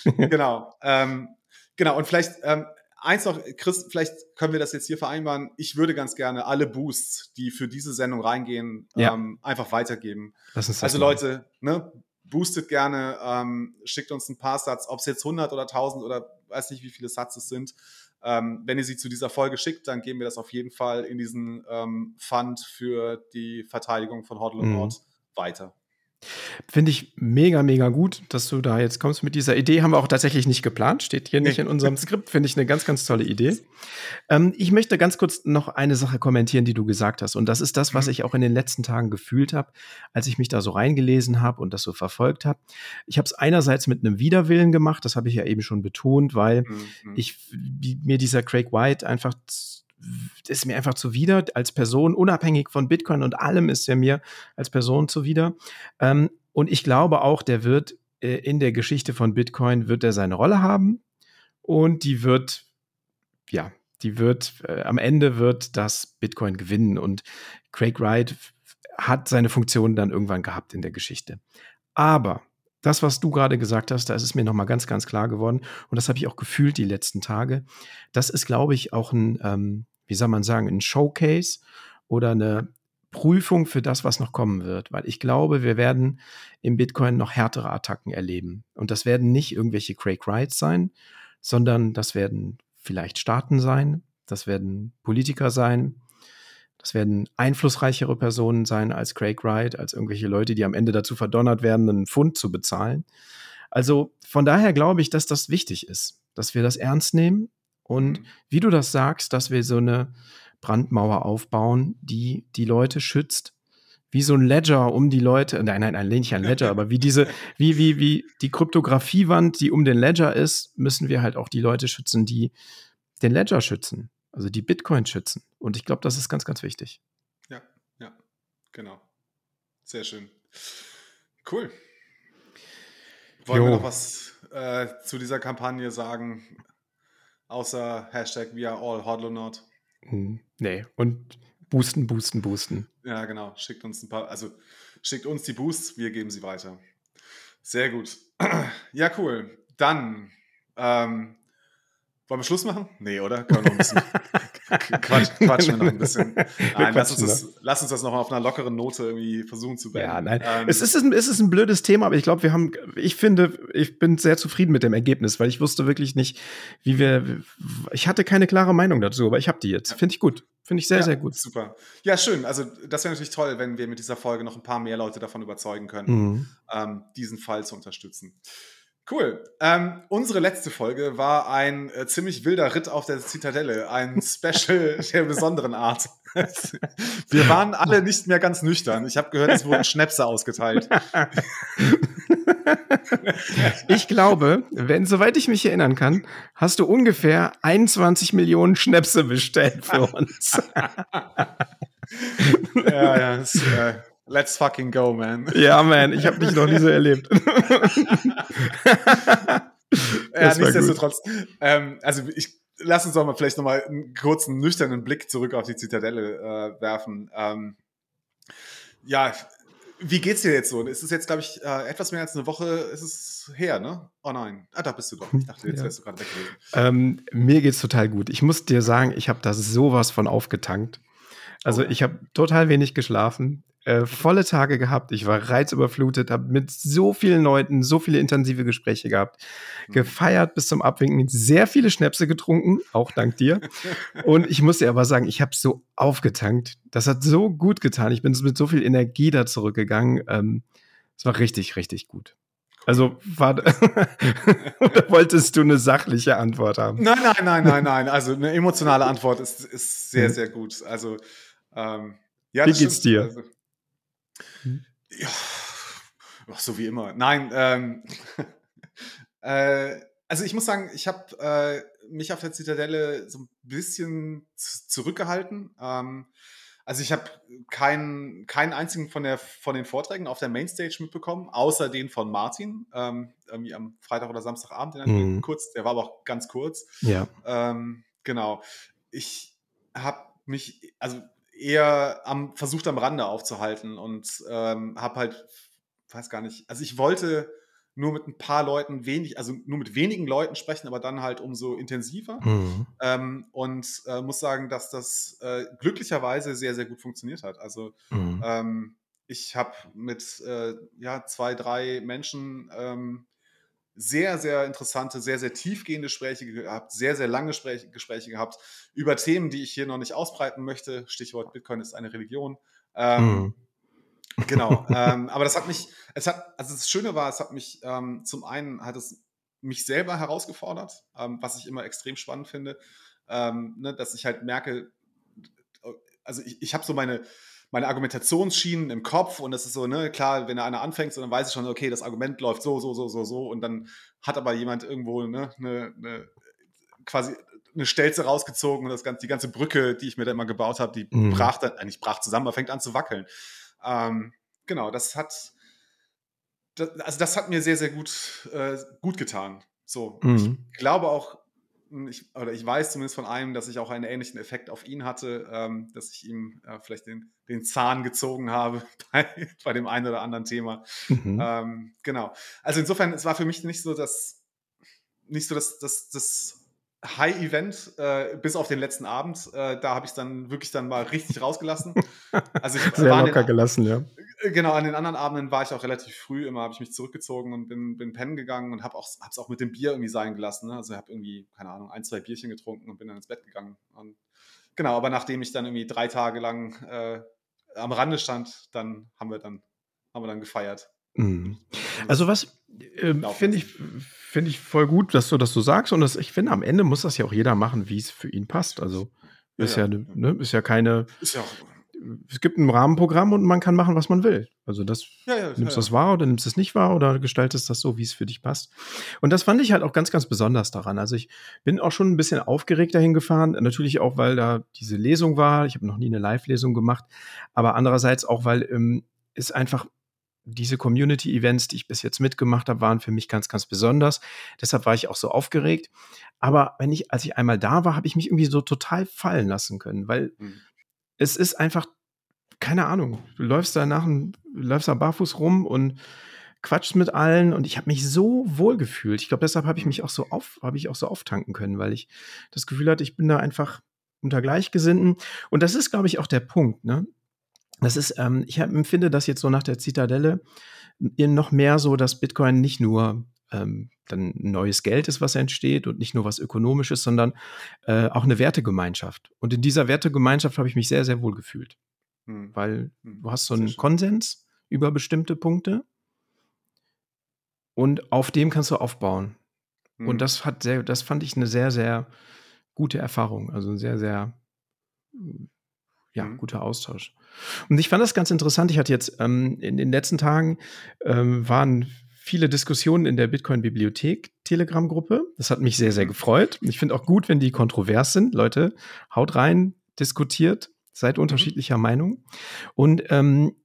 genau. Ähm, genau, und vielleicht ähm, eins noch, Chris, vielleicht können wir das jetzt hier vereinbaren. Ich würde ganz gerne alle Boosts, die für diese Sendung reingehen, ja. ähm, einfach weitergeben. also Leute, ne, boostet gerne, ähm, schickt uns ein paar Satz, ob es jetzt 100 oder 1000 oder weiß nicht, wie viele Satz es sind. Ähm, wenn ihr sie zu dieser Folge schickt, dann geben wir das auf jeden Fall in diesen ähm, Fund für die Verteidigung von Hodl und mhm. Nord weiter. Finde ich mega, mega gut, dass du da jetzt kommst mit dieser Idee. Haben wir auch tatsächlich nicht geplant, steht hier nicht in unserem Skript. Finde ich eine ganz, ganz tolle Idee. Ähm, ich möchte ganz kurz noch eine Sache kommentieren, die du gesagt hast. Und das ist das, was mhm. ich auch in den letzten Tagen gefühlt habe, als ich mich da so reingelesen habe und das so verfolgt habe. Ich habe es einerseits mit einem Widerwillen gemacht, das habe ich ja eben schon betont, weil mhm. ich mir dieser Craig White einfach ist mir einfach zuwider als Person, unabhängig von Bitcoin und allem ist er mir als Person zuwider. Ähm, und ich glaube auch, der wird äh, in der Geschichte von Bitcoin wird er seine Rolle haben und die wird, ja, die wird, äh, am Ende wird das Bitcoin gewinnen und Craig Wright hat seine Funktion dann irgendwann gehabt in der Geschichte. Aber das, was du gerade gesagt hast, da ist es mir nochmal ganz, ganz klar geworden. Und das habe ich auch gefühlt die letzten Tage. Das ist, glaube ich, auch ein, ähm, wie soll man sagen, ein Showcase oder eine Prüfung für das, was noch kommen wird. Weil ich glaube, wir werden im Bitcoin noch härtere Attacken erleben. Und das werden nicht irgendwelche Craig Wrights sein, sondern das werden vielleicht Staaten sein, das werden Politiker sein, das werden einflussreichere Personen sein als Craig Wright, als irgendwelche Leute, die am Ende dazu verdonnert werden, einen Pfund zu bezahlen. Also von daher glaube ich, dass das wichtig ist, dass wir das ernst nehmen und mhm. wie du das sagst, dass wir so eine Brandmauer aufbauen, die die Leute schützt, wie so ein Ledger um die Leute, nein, nein, nein, nicht ein Ledger, aber wie diese, wie, wie, wie die Kryptografiewand, die um den Ledger ist, müssen wir halt auch die Leute schützen, die den Ledger schützen, also die Bitcoin schützen. Und ich glaube, das ist ganz, ganz wichtig. Ja, ja, genau. Sehr schön. Cool. Wollen jo. wir noch was äh, zu dieser Kampagne sagen? Außer Hashtag We are all hodlonaut. Hm, nee, und boosten, boosten, boosten. Ja, genau. Schickt uns ein paar, also schickt uns die Boosts, wir geben sie weiter. Sehr gut. (clears throat) Ja, cool. Dann ähm, wollen wir Schluss machen? Nee, oder? Können wir noch ein bisschen (laughs) Quatsch, quatschen wir noch ein bisschen. (laughs) Nein, lass uns, das, lass uns das noch auf einer lockeren Note irgendwie versuchen zu beenden. Ja, nein. Ähm, es, ist ein, es ist ein blödes Thema, aber ich glaube, wir haben, ich finde, ich bin sehr zufrieden mit dem Ergebnis, weil ich wusste wirklich nicht, wie wir, ich hatte keine klare Meinung dazu, aber ich habe die jetzt. Finde ich gut. Finde ich sehr, ja, sehr gut. Super. Ja, schön. Also, das wäre natürlich toll, wenn wir mit dieser Folge noch ein paar mehr Leute davon überzeugen können, mhm. ähm, diesen Fall zu unterstützen. Cool. Ähm, unsere letzte Folge war ein äh, ziemlich wilder Ritt auf der Zitadelle, ein (laughs) Special der besonderen Art. Wir waren alle nicht mehr ganz nüchtern. Ich habe gehört, es wurden Schnäpse ausgeteilt. (laughs) Ich glaube, wenn, soweit ich mich erinnern kann, hast du ungefähr 21 Millionen Schnäpse bestellt für uns. (laughs) ja, ja. Das, äh, Let's fucking go, man. Ja, man, ich habe dich noch nie so erlebt. (laughs) (laughs) ja, nichtsdestotrotz. Ähm, also ich lass uns doch mal vielleicht noch mal einen kurzen nüchternen Blick zurück auf die Zitadelle äh, werfen. Ähm, ja, wie geht's dir jetzt so? Es ist jetzt, glaube ich, äh, etwas mehr als eine Woche ist es her, ne? Oh nein. Ah, da bist du doch. Ich dachte, jetzt ja. wärst du gerade weg gewesen. Ähm, mir geht's total gut. Ich muss dir sagen, ich habe da sowas von aufgetankt. Also oh. ich habe total wenig geschlafen äh, volle Tage gehabt. Ich war reizüberflutet, habe mit so vielen Leuten so viele intensive Gespräche gehabt, mhm. gefeiert bis zum Abwinken, sehr viele Schnäpse getrunken, auch dank dir. Und ich muss dir aber sagen, ich habe so aufgetankt. Das hat so gut getan. Ich bin mit so viel Energie da zurückgegangen. Ähm, es war richtig, richtig gut. Also war, (laughs) oder wolltest du eine sachliche Antwort haben? Nein, nein, nein, nein, (laughs) nein. Also eine emotionale Antwort ist, ist sehr, mhm. sehr gut. Also ähm, ja, Wie geht's stimmt. dir? Also, hm? Ja, so wie immer. Nein, ähm, (laughs) äh, also ich muss sagen, ich habe äh, mich auf der Zitadelle so ein bisschen zurückgehalten. Ähm, also ich habe keinen, keinen einzigen von, der, von den Vorträgen auf der Mainstage mitbekommen, außer den von Martin, ähm, irgendwie am Freitag oder Samstagabend, den mhm. kurz, der war aber auch ganz kurz. Ja. Ähm, genau. Ich habe mich, also eher am, versucht am Rande aufzuhalten und ähm, habe halt, weiß gar nicht, also ich wollte nur mit ein paar Leuten wenig, also nur mit wenigen Leuten sprechen, aber dann halt umso intensiver. Mhm. Ähm, und äh, muss sagen, dass das äh, glücklicherweise sehr, sehr gut funktioniert hat. Also mhm. ähm, ich habe mit äh, ja, zwei, drei Menschen ähm, sehr, sehr interessante, sehr, sehr tiefgehende Gespräche gehabt, sehr, sehr lange Gespräche, Gespräche gehabt über Themen, die ich hier noch nicht ausbreiten möchte. Stichwort Bitcoin ist eine Religion. Ähm, mhm. Genau. (laughs) ähm, aber das hat mich, es hat, also das Schöne war, es hat mich ähm, zum einen hat es mich selber herausgefordert, ähm, was ich immer extrem spannend finde, ähm, ne, dass ich halt merke, also ich, ich habe so meine, meine Argumentationsschienen im Kopf und das ist so, ne, klar, wenn da einer anfängt, so, dann weiß ich schon, okay, das Argument läuft so, so, so, so, so und dann hat aber jemand irgendwo, ne, ne, ne quasi eine Stelze rausgezogen und das ganze, die ganze Brücke, die ich mir da immer gebaut habe, die mhm. brach dann, eigentlich brach zusammen, aber fängt an zu wackeln. Ähm, genau, das hat, das, also das hat mir sehr, sehr gut, äh, gut getan. So, mhm. ich glaube auch, ich, oder ich weiß zumindest von einem, dass ich auch einen ähnlichen Effekt auf ihn hatte, ähm, dass ich ihm äh, vielleicht den, den Zahn gezogen habe (laughs) bei, bei dem einen oder anderen Thema. Mhm. Ähm, genau. Also insofern, es war für mich nicht so, dass nicht so, dass das High-Event, äh, bis auf den letzten Abend. Äh, da habe ich dann wirklich dann mal richtig rausgelassen. (laughs) Also ich Sehr war locker den, gelassen, ja. Äh, genau, an den anderen Abenden war ich auch relativ früh immer, habe ich mich zurückgezogen und bin, bin pennen gegangen und habe auch, es auch mit dem Bier irgendwie sein gelassen. Ne? Also habe irgendwie, keine Ahnung, ein, zwei Bierchen getrunken und bin dann ins Bett gegangen. Und genau, aber nachdem ich dann irgendwie drei Tage lang äh, am Rande stand, dann haben wir dann, haben wir dann gefeiert. Mhm. Also was äh, finde ich, find ich voll gut, dass du das so sagst. Und das, ich finde, am Ende muss das ja auch jeder machen, wie es für ihn passt. Also ist ja, ja, ne, ist ja keine. Ist ja es gibt ein Rahmenprogramm und man kann machen, was man will. Also das Ja, ja, nimmst ja, du ja. das wahr oder nimmst du es nicht wahr oder gestaltest das so, wie es für dich passt. Und das fand ich halt auch ganz, ganz besonders daran. Also ich bin auch schon ein bisschen aufgeregt dahin gefahren. Natürlich auch, weil da diese Lesung war. Ich habe noch nie eine Live-Lesung gemacht. Aber andererseits auch, weil ähm, es einfach diese Community-Events, die ich bis jetzt mitgemacht habe, waren für mich ganz, ganz besonders. Deshalb war ich auch so aufgeregt. Aber wenn ich, als ich einmal da war, habe ich mich irgendwie so total fallen lassen können, weil Mhm. es ist einfach, keine Ahnung, du läufst da nach läufst da barfuß rum und quatschst mit allen und ich habe mich so wohl gefühlt. Ich glaube, deshalb habe ich mich auch so auf, habe ich auch so auftanken können, weil ich das Gefühl hatte, ich bin da einfach unter Gleichgesinnten. Und das ist, glaube ich, auch der Punkt, ne? Das ist, ähm, ich empfinde das jetzt so nach der Zitadelle noch mehr so, dass Bitcoin nicht nur ähm, dann neues Geld ist, was entsteht und nicht nur was Ökonomisches, sondern äh, auch eine Wertegemeinschaft. Und in dieser Wertegemeinschaft habe ich mich sehr, sehr wohl gefühlt, Hm. weil Hm. du hast so einen. Konsens über bestimmte Punkte und auf dem kannst du aufbauen. Hm. Und das hat sehr, das fand ich eine sehr, sehr gute Erfahrung. Also sehr, sehr ja, Mhm. guter Austausch. Und ich fand das ganz interessant. Ich hatte jetzt ähm, in den letzten Tagen ähm, waren viele Diskussionen in der Bitcoin-Bibliothek Telegram-Gruppe. Das hat mich sehr, sehr Mhm. gefreut. Ich finde auch gut, wenn die kontrovers sind. Leute, haut rein, diskutiert, seid Mhm. unterschiedlicher Meinung. Und ähm,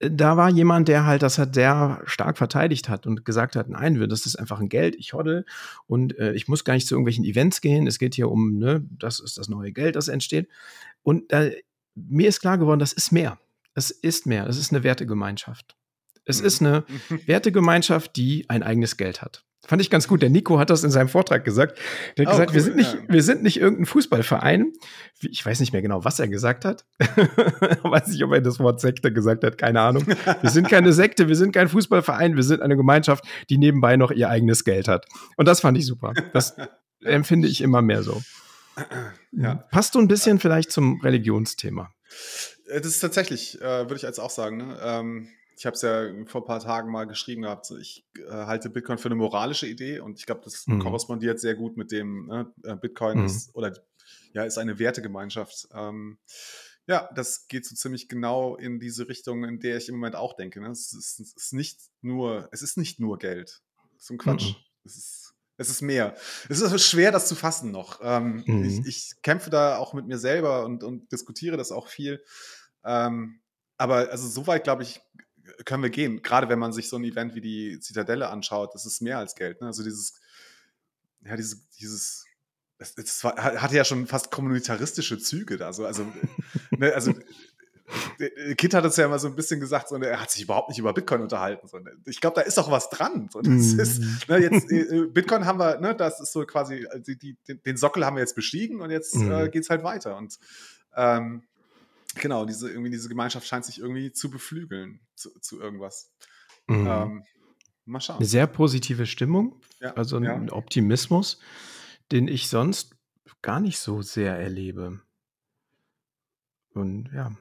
da war jemand, der halt das hat sehr stark verteidigt hat und gesagt hat, nein, das ist einfach ein Geld, ich hoddel und äh, ich muss gar nicht zu irgendwelchen Events gehen. Es geht hier um, ne, das ist das neue Geld, das entsteht. Und äh, mir ist klar geworden, das ist mehr. Es ist mehr. Es ist eine Wertegemeinschaft. Es Mhm. ist eine (laughs) Wertegemeinschaft, die ein eigenes Geld hat. Fand ich ganz gut. Der Nico hat das in seinem Vortrag gesagt. Der hat Oh, gesagt, wir cool, sind nicht, ja. wir sind nicht irgendein Fußballverein. Ich weiß nicht mehr genau, was er gesagt hat. (laughs) weiß nicht, ob er das Wort Sekte gesagt hat, keine Ahnung. Wir sind keine Sekte, wir sind kein Fußballverein, wir sind eine Gemeinschaft, die nebenbei noch ihr eigenes Geld hat. Und das fand ich super. Das empfinde ich immer mehr so. Ja. Passt so ein bisschen vielleicht zum Religionsthema. Äh, Das ist tatsächlich, äh, würde ich jetzt auch sagen. Ne? Ähm, ich habe es ja vor ein paar Tagen mal geschrieben gehabt. so, Ich äh, halte Bitcoin für eine moralische Idee und ich glaube, das Mhm. korrespondiert sehr gut mit dem ne? äh, Bitcoin Mhm. ist oder ja ist eine Wertegemeinschaft. Ähm, ja, das geht so ziemlich genau in diese Richtung, in der ich im Moment auch denke. Ne? Es, ist, es ist nicht nur, es ist nicht nur Geld. So ein Quatsch. Mhm. Es ist es ist mehr. Es ist schwer, das zu fassen noch. Ähm, Mhm. ich, ich kämpfe da auch mit mir selber und, und diskutiere das auch viel. Ähm, aber also so weit, glaube ich, können wir gehen. Gerade wenn man sich so ein Event wie die Zitadelle anschaut, das ist mehr als Geld. Ne? Also dieses, ja, dieses, dieses, das, das war, hatte ja schon fast kommunitaristische Züge da. So, also, ne, also Kit hat es ja immer so ein bisschen gesagt, so, er hat sich überhaupt nicht über Bitcoin unterhalten. So, ne. ich glaube, da ist auch was dran. So, Mhm. ist, ne, jetzt, äh, Bitcoin haben wir, ne, das ist so quasi, äh, die, die, den- Sockel haben wir jetzt bestiegen und jetzt Mhm. äh, geht es halt weiter. Und ähm, genau, diese, irgendwie diese Gemeinschaft scheint sich irgendwie zu beflügeln zu, zu irgendwas. Mhm. Ähm, mal schauen. Eine sehr positive Stimmung, Ja, also ein ja. Optimismus, den ich sonst gar nicht so sehr erlebe. Und ja.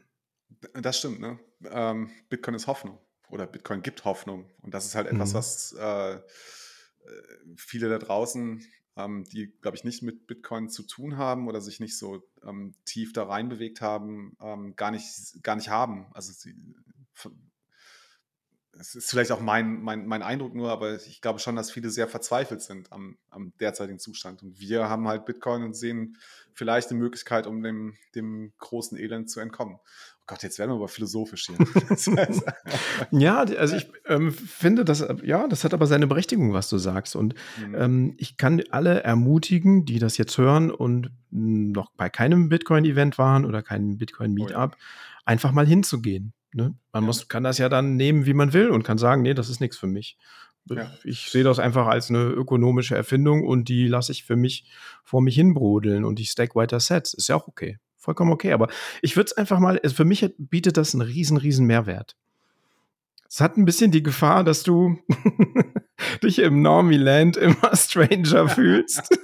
Das stimmt, ne? Ähm, Bitcoin ist Hoffnung oder Bitcoin gibt Hoffnung. Und das ist halt etwas, Mhm. was äh, viele da draußen, ähm, die, glaube ich, nicht mit Bitcoin zu tun haben oder sich nicht so ähm, tief da reinbewegt haben, ähm, gar, nicht, gar nicht haben. Also sie, es ist vielleicht auch mein, mein, mein Eindruck nur, aber ich glaube schon, dass viele sehr verzweifelt sind am, am derzeitigen Zustand. Und wir haben halt Bitcoin und sehen vielleicht eine Möglichkeit, um dem, dem großen Elend zu entkommen. Oh Gott, jetzt werden wir aber philosophisch hier. (laughs) (laughs) Ja, also ich ähm, finde, dass, ja, das hat aber seine Berechtigung, was du sagst. Und Mhm. ähm, ich kann alle ermutigen, die das jetzt hören und noch bei keinem Bitcoin-Event waren oder keinem Bitcoin-Meetup, einfach mal hinzugehen. Ne? Man Ja. muss, kann das ja dann nehmen, wie man will und kann sagen, nee, das ist nichts für mich. Ja. Ich sehe das einfach als eine ökonomische Erfindung und die lasse ich für mich vor mich hinbrodeln und ich stack weiter Sets. Ist ja auch okay. Vollkommen okay. Aber ich würde es einfach mal, also für mich bietet das einen riesen, riesen Mehrwert. Es hat ein bisschen die Gefahr, dass du (laughs) dich im Normie-Land immer (laughs) Stranger fühlst.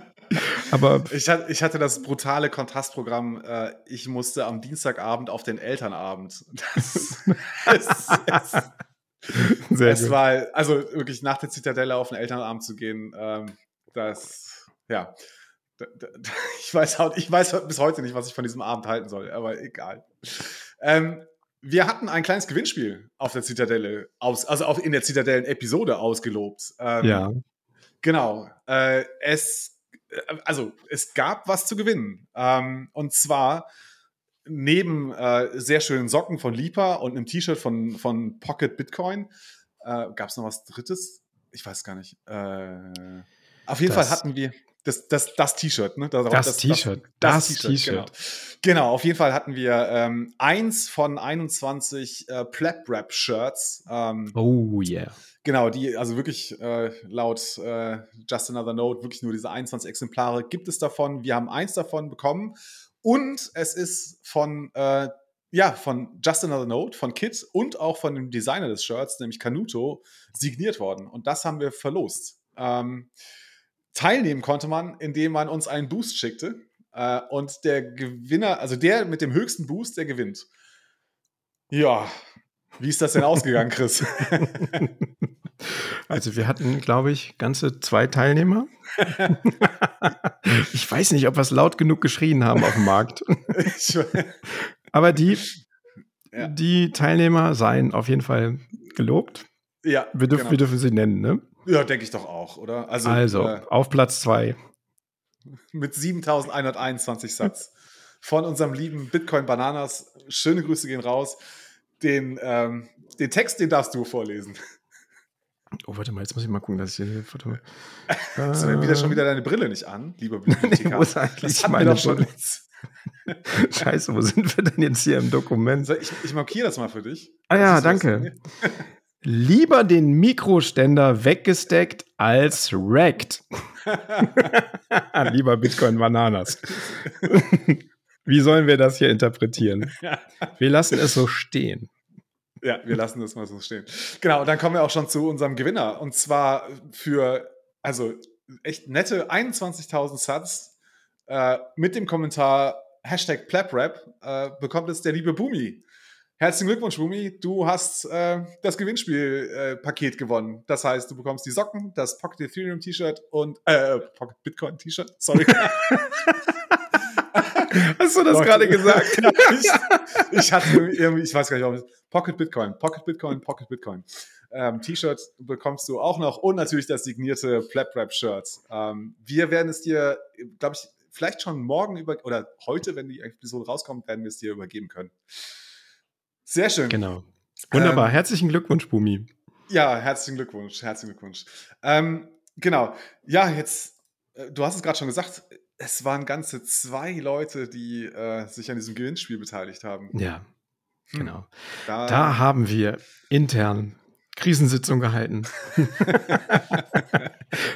(laughs) Aber Ich hatte, das brutale Kontrastprogramm. Äh, ich musste am Dienstagabend auf den Elternabend. Das, es, es, sehr es gut. war, also wirklich nach der Zitadelle auf den Elternabend zu gehen, ähm, das, ja, (laughs) ich, weiß, ich weiß bis heute nicht, was ich von diesem Abend halten soll, aber egal. Ähm, wir hatten ein kleines Gewinnspiel auf der Zitadelle, aus, also auf, in der Zitadellen-Episode ausgelobt. Ähm, ja. Genau. Äh, es, äh, also, es gab was zu gewinnen. Ähm, und zwar neben äh, sehr schönen Socken von Lipa und einem T-Shirt von, von Pocket Bitcoin äh, gab es noch was Drittes. Ich weiß gar nicht. Äh, auf jeden das, Fall hatten wir das, das, das T-Shirt, ne? Das, das T-Shirt. Das, T-Shirt. Genau. genau. auf jeden Fall hatten wir ähm, eins von 21 äh, Plap-Rap-Shirts. Ähm, oh yeah. Genau, die, also wirklich äh, laut äh, Just Another Note, wirklich nur diese 21 Exemplare gibt es davon. Wir haben eins davon bekommen und es ist von, äh, ja, von Just Another Note, von Kit und auch von dem Designer des Shirts, nämlich Canuto, signiert worden. Und das haben wir verlost. Ähm, teilnehmen konnte man, indem man uns einen Boost schickte. Äh, und der Gewinner, also der mit dem höchsten Boost, der gewinnt. Ja, wie ist das denn ausgegangen, Chris? (laughs) Also wir hatten, glaube ich, ganze zwei Teilnehmer. (laughs) ich weiß nicht, ob wir es laut genug geschrien haben auf dem Markt. Aber die, ja. die Teilnehmer seien auf jeden Fall gelobt. Ja. Wir, dürf, genau. wir dürfen sie nennen, ne? Ja, denke ich doch auch, oder? Also, also äh, auf Platz zwei. Mit 7121 Satz von unserem lieben Bitcoin Bananas. Schöne Grüße gehen raus. Den, ähm, den Text, den darfst du vorlesen. Oh, warte mal, jetzt muss ich mal gucken, dass ich hier. Warte (laughs) Hast du wieder schon wieder deine Brille nicht an, lieber (laughs) Bibliothekar? nee, wo ist eigentlich meine Brille? (laughs) Scheiße, wo sind wir denn jetzt hier im Dokument? Ich, ich markiere das mal für dich. Ah ja, danke. Lieber den Mikroständer weggesteckt als wrecked. (laughs) Lieber Bitcoin Bananas. Wie sollen wir das hier interpretieren? Wir lassen es so stehen. Ja, wir lassen das mal so stehen. Genau, und dann kommen wir auch schon zu unserem Gewinner. Und zwar für, also echt nette 21.000 Satz äh, mit dem Kommentar Hashtag PlapRap äh, bekommt es der liebe Bumi. Herzlichen Glückwunsch, Bumi. Du hast äh, das Gewinnspielpaket äh, gewonnen. Das heißt, du bekommst die Socken, das Pocket Ethereum T-Shirt und äh, Pocket Bitcoin T-Shirt. Sorry. (laughs) Hast du das gerade gesagt? (laughs) Ja, ich, ich, hatte irgendwie, ich weiß gar nicht, warum. Pocket Bitcoin, Pocket Bitcoin, Pocket Bitcoin. Ähm, T-Shirt bekommst du auch noch und natürlich das signierte Flap Rap Shirt. Ähm, wir werden es dir, glaube ich, vielleicht schon morgen über oder heute, wenn die Episode rauskommt, werden wir es dir übergeben können. Sehr schön. Genau. Wunderbar. Ähm, herzlichen Glückwunsch, Bumi. Ja, herzlichen Glückwunsch. Herzlichen Glückwunsch. Ähm, genau. Ja, jetzt, äh, du hast es gerade schon gesagt, es waren ganze zwei Leute, die äh, sich an diesem Gewinnspiel beteiligt haben. Ja, hm. genau. Da, da haben wir intern Krisensitzung gehalten. (laughs)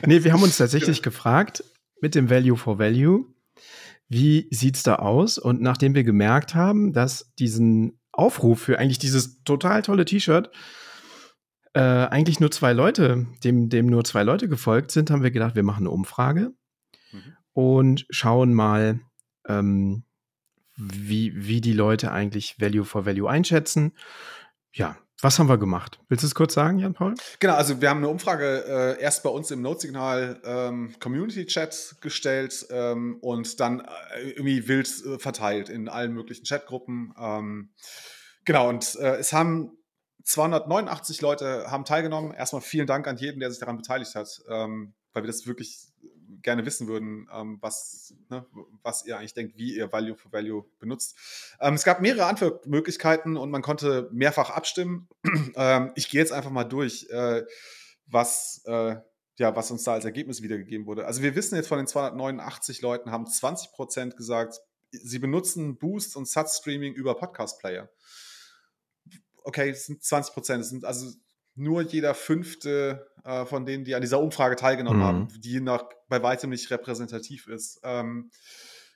nee, wir haben uns tatsächlich gefragt mit dem Value for Value, wie sieht es da aus? Und nachdem wir gemerkt haben, dass diesen Aufruf für eigentlich dieses total tolle T-Shirt äh, eigentlich nur zwei Leute, dem, dem nur zwei Leute gefolgt sind, haben wir gedacht, wir machen eine Umfrage mhm. und schauen mal, ähm, wie, wie die Leute eigentlich Value for Value einschätzen. Ja, was haben wir gemacht? Willst du es kurz sagen, Jan-Paul? Genau, also wir haben eine Umfrage äh, erst bei uns im Notsignal ähm, Community-Chat gestellt ähm, und dann äh, irgendwie wild äh, verteilt in allen möglichen Chatgruppen. Ähm, genau, und äh, es haben 289 Leute haben teilgenommen. Erstmal vielen Dank an jeden, der sich daran beteiligt hat, ähm, weil wir das wirklich gerne wissen würden, ähm, was, ne, was ihr eigentlich denkt, wie ihr Value for Value benutzt. Ähm, es gab mehrere Antwortmöglichkeiten und man konnte mehrfach abstimmen. (clears throat) ähm, ich gehe jetzt einfach mal durch, äh, was, äh, ja, was uns da als Ergebnis wiedergegeben wurde. Also wir wissen jetzt von den 289 Leuten haben 20 Prozent gesagt, sie benutzen Boost und Sat-Streaming über Podcast-Player. Okay, das sind 20 Prozent. Also nur jeder fünfte äh, von denen, die an dieser Umfrage teilgenommen mhm. haben, die nach, bei weitem nicht repräsentativ ist. Ähm,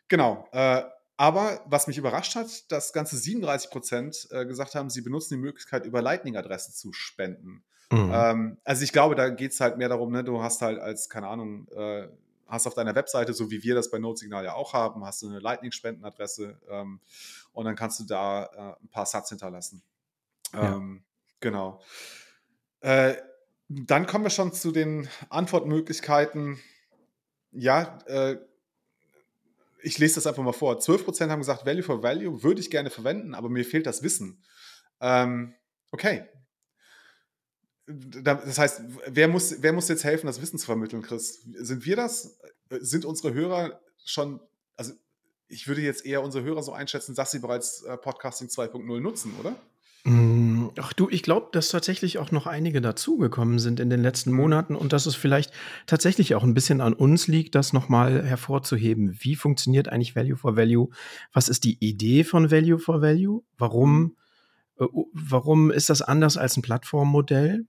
genau. Äh, aber was mich überrascht hat, dass ganze 37 Prozent äh, gesagt haben, sie benutzen die Möglichkeit, über Lightning-Adressen zu spenden. Mhm. Ähm, also ich glaube, da geht es halt mehr darum, ne, du hast halt als, keine Ahnung, äh, hast auf deiner Webseite, so wie wir das bei Notesignal ja auch haben, hast du eine Lightning-Spendenadresse ähm, und dann kannst du da äh, ein paar Satz hinterlassen. Ja. Ähm, genau. Äh, dann kommen wir schon zu den Antwortmöglichkeiten. Ja, äh, ich lese das einfach mal vor. 12% haben gesagt, Value for Value würde ich gerne verwenden, aber mir fehlt das Wissen. Ähm, okay. Das heißt, wer muss, wer muss jetzt helfen, das Wissen zu vermitteln, Chris? Sind wir das? Sind unsere Hörer schon, also ich würde jetzt eher unsere Hörer so einschätzen, dass sie bereits äh, Podcasting 2.0 nutzen, oder? Mm, ach du, ich glaube, dass tatsächlich auch noch einige dazugekommen sind in den letzten mhm. Monaten und dass es vielleicht tatsächlich auch ein bisschen an uns liegt, das nochmal hervorzuheben. Wie funktioniert eigentlich Value for Value? Was ist die Idee von Value for Value? Warum, mhm. äh, warum ist das anders als ein Plattformmodell,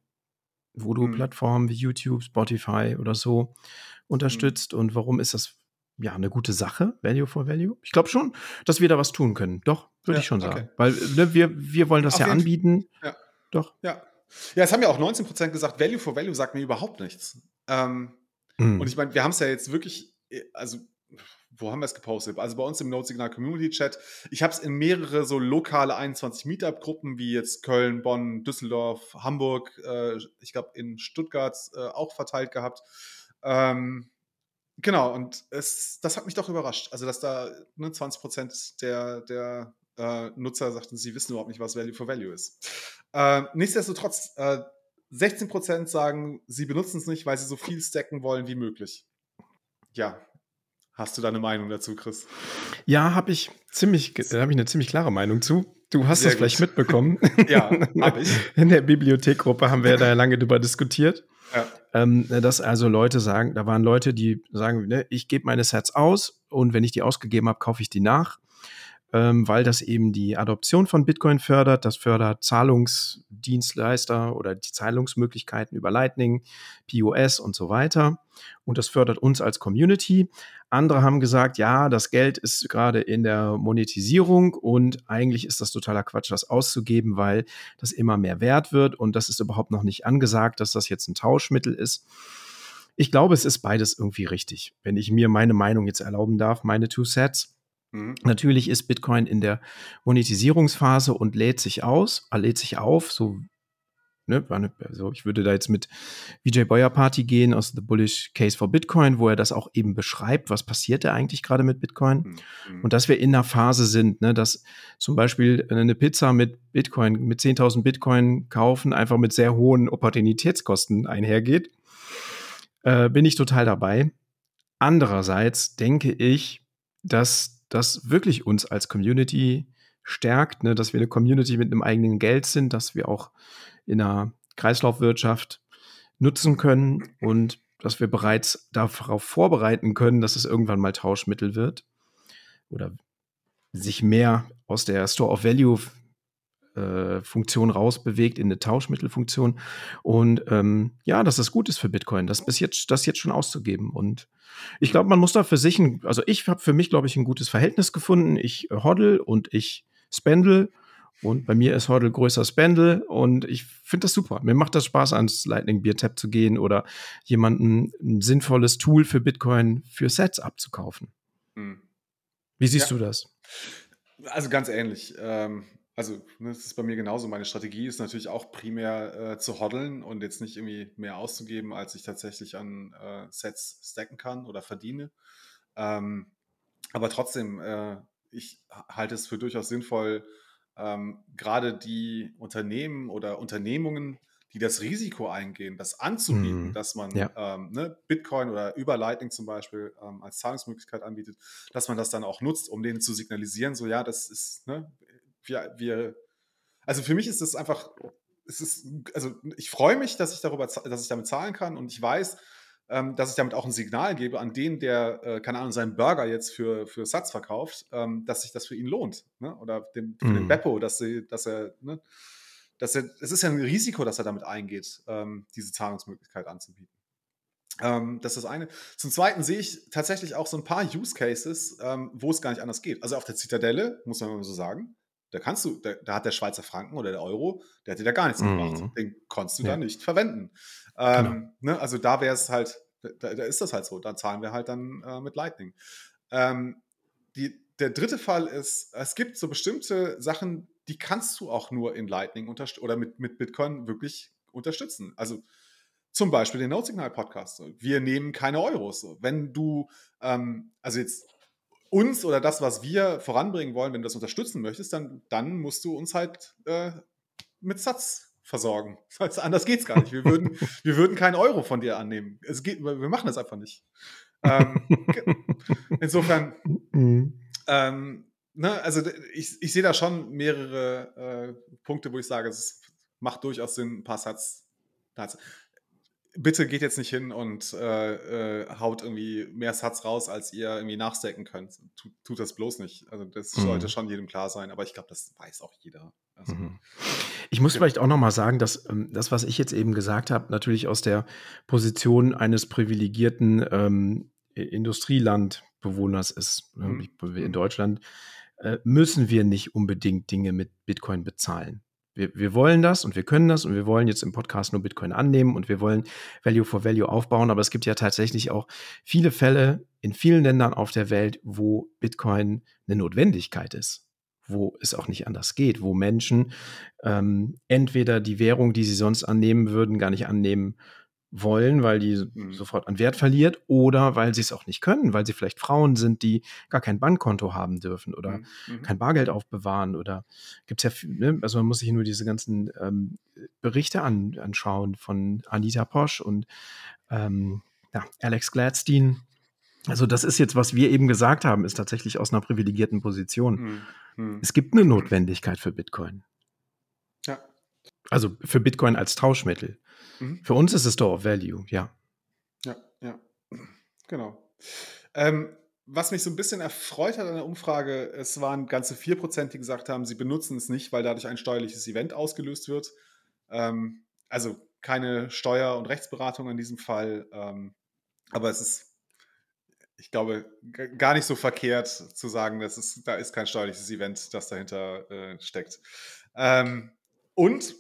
wo du mhm. Plattformen wie YouTube, Spotify oder so mhm. unterstützt? Und warum ist das ja, eine gute Sache, Value for Value. Ich glaube schon, dass wir da was tun können. Doch, würde ja, ich schon sagen. Okay. Weil ne, wir, wir wollen das Auf ja anbieten. Ja. Doch. Ja. Ja, es haben ja auch 19 Prozent gesagt, Value for Value sagt mir überhaupt nichts. Ähm, mhm. Und ich meine, wir haben es ja jetzt wirklich, äh, also wo haben wir es gepostet? Also bei uns im Notsignal Community Chat. Ich habe es in mehrere so lokale 21 Meetup-Gruppen wie jetzt Köln, Bonn, Düsseldorf, Hamburg, äh, ich glaube in Stuttgart äh, auch verteilt gehabt. Ähm, Genau, und es, das hat mich doch überrascht. Also, dass da ne, 20 Prozent der, der äh, Nutzer sagten, sie wissen überhaupt nicht, was Value for Value ist. Äh, nichtsdestotrotz, äh, 16 Prozent sagen, sie benutzen es nicht, weil sie so viel stacken wollen wie möglich. Ja, hast du da eine Meinung dazu, Chris? Ja, habe ich ziemlich, habe ich eine ziemlich klare Meinung zu. Du hast Sehr das vielleicht mitbekommen. (laughs) ja, (laughs) habe ich. In der Bibliothekgruppe haben wir ja da lange drüber diskutiert. Ja. Ähm, dass also Leute sagen, da waren Leute, die sagen, ne, ich gebe meine Sets aus und wenn ich die ausgegeben habe, kaufe ich die nach ähm, weil das eben die Adoption von Bitcoin fördert. Das fördert Zahlungsdienstleister oder die Zahlungsmöglichkeiten über Lightning, POS und so weiter. Und das fördert uns als Community. Andere haben gesagt, ja, das Geld ist gerade in der Monetisierung und eigentlich ist das totaler Quatsch, das auszugeben, weil das immer mehr wert wird und das ist überhaupt noch nicht angesagt, dass das jetzt ein Tauschmittel ist. Ich glaube, es ist beides irgendwie richtig. Wenn ich mir meine Meinung jetzt erlauben darf, meine Two Sets. Mhm. Natürlich ist Bitcoin in der Monetisierungsphase und lädt sich aus, äh, lädt sich auf, so Ne, also ich würde da jetzt mit Vijay Boyer Party gehen aus The Bullish Case for Bitcoin, wo er das auch eben beschreibt, was passiert da eigentlich gerade mit Bitcoin. Mhm. mhm. Und dass wir in einer Phase sind, ne, dass zum Beispiel eine Pizza mit Bitcoin, mit 10.000 Bitcoin kaufen, einfach mit sehr hohen Opportunitätskosten einhergeht, äh, bin ich total dabei. Andererseits denke ich, dass das wirklich uns als Community stärkt, ne, dass wir eine Community mit einem eigenen Geld sind, dass wir auch in einer Kreislaufwirtschaft nutzen können und dass wir bereits darauf vorbereiten können, dass es irgendwann mal Tauschmittel wird oder sich mehr aus der Store of Value äh, Funktion rausbewegt in eine Tauschmittelfunktion. Und ähm, ja, dass das gut ist für Bitcoin, das bis jetzt, das jetzt schon auszugeben. Und ich glaube, man muss da für sich, ein, also ich habe für mich, glaube ich, ein gutes Verhältnis gefunden. Ich hoddle und ich spendel. Und bei mir ist Hodl größer Spendel und ich finde das super. Mir macht das Spaß, ans Lightning Beer Tap zu gehen oder jemanden ein sinnvolles Tool für Bitcoin für Sets abzukaufen. Hm. Wie siehst ja. du das? Also ganz ähnlich. Ähm, also, ne, das ist bei mir genauso. Meine Strategie ist natürlich auch primär äh, zu hoddeln und jetzt nicht irgendwie mehr auszugeben, als ich tatsächlich an äh, Sets stacken kann oder verdiene. Ähm, aber trotzdem, äh, ich halte es für durchaus sinnvoll, ähm, gerade die Unternehmen oder Unternehmungen, die das Risiko eingehen, das anzubieten, mm, dass man ja. ähm, ne, Bitcoin oder über Lightning zum Beispiel ähm, als Zahlungsmöglichkeit anbietet, dass man das dann auch nutzt, um denen zu signalisieren, so ja, das ist, ne, wir, wir, also für mich ist es einfach, es ist, also ich freue mich, dass ich darüber, dass ich damit zahlen kann und ich weiß, ähm, dass ich damit auch ein Signal gebe an den, der, äh, keine Ahnung, seinen Burger jetzt für, für Satz verkauft, ähm, dass sich das für ihn lohnt. Ne? Oder dem, für den mhm. Beppo, dass, sie, dass er, ne? dass er, es ist ja ein Risiko, dass er damit eingeht, ähm, diese Zahlungsmöglichkeit anzubieten. Ähm, das ist das eine. Zum Zweiten sehe ich tatsächlich auch so ein paar Use Cases, ähm, wo es gar nicht anders geht. Also auf der Zitadelle, muss man mal so sagen, da kannst du, da, da, hat der Schweizer Franken oder der Euro, der hat dir da gar nichts mhm. gebracht. Den konntest du ja. da nicht verwenden. Ähm, genau. ne, also da wäre es halt, da, da, ist das halt so. Da zahlen wir halt dann äh, mit Lightning. Ähm, die, der dritte Fall ist, es gibt so bestimmte Sachen, die kannst du auch nur in Lightning oder mit, mit Bitcoin wirklich unterstützen. Also zum Beispiel den Notsignal Podcast. Wir nehmen keine Euros. Wenn du, ähm, also jetzt uns oder das, was wir voranbringen wollen, wenn du das unterstützen möchtest, dann, dann musst du uns halt äh, mit Satz versorgen. (laughs) Also anders geht es gar nicht. Wir (laughs) würden, wir würden keinen Euro von dir annehmen. Es geht, wir machen das einfach nicht. Ähm, (laughs) insofern, mhm. ähm, ne, also ich, ich sehe da schon mehrere äh, Punkte, wo ich sage, es macht durchaus Sinn, ein paar Satz. Bitte geht jetzt nicht hin und äh, äh, haut irgendwie mehr Satz raus, als ihr irgendwie nachstecken könnt. Tut, tut das bloß nicht. Also das mhm. sollte schon jedem klar sein, aber ich glaube, das weiß auch jeder. Also, mhm. Ich muss ja. vielleicht auch noch mal sagen, dass ähm, das, was ich jetzt eben gesagt habe, natürlich aus der Position eines privilegierten ähm, Industrielandbewohners ist. Ne, mhm. In mhm. Deutschland äh, müssen wir nicht unbedingt Dinge mit Bitcoin bezahlen. Wir, wir wollen das und wir können das und wir wollen jetzt im Podcast nur Bitcoin annehmen und wir wollen Value for Value aufbauen. Aber es gibt ja tatsächlich auch viele Fälle in vielen Ländern auf der Welt, wo Bitcoin eine Notwendigkeit ist wo es auch nicht anders geht, wo Menschen ähm, entweder die Währung, die sie sonst annehmen würden, gar nicht annehmen wollen, weil die mhm. sofort an Wert verliert oder weil sie es auch nicht können, weil sie vielleicht Frauen sind, die gar kein Bankkonto haben dürfen oder mhm. mhm. kein Bargeld aufbewahren oder gibt es ja, ne? also man muss sich nur diese ganzen ähm, Berichte an, anschauen von Anita Posch und ähm, ja, Alex Gladstein. Also das ist jetzt, was wir eben gesagt haben, ist tatsächlich aus einer privilegierten Position. Mhm. mhm. Es gibt eine Notwendigkeit für Bitcoin. Also für Bitcoin als Tauschmittel. Mhm. Für uns ist es Store of Value, ja. Ja, ja. Genau. Ähm, was mich so ein bisschen erfreut hat an der Umfrage, es waren ganze 4%, die gesagt haben, sie benutzen es nicht, weil dadurch ein steuerliches Event ausgelöst wird. Ähm, also keine Steuer- und Rechtsberatung in diesem Fall. Ähm, aber es ist, ich glaube, gar nicht so verkehrt zu sagen, dass es, da ist kein steuerliches Event, das dahinter äh, steckt. Ähm, und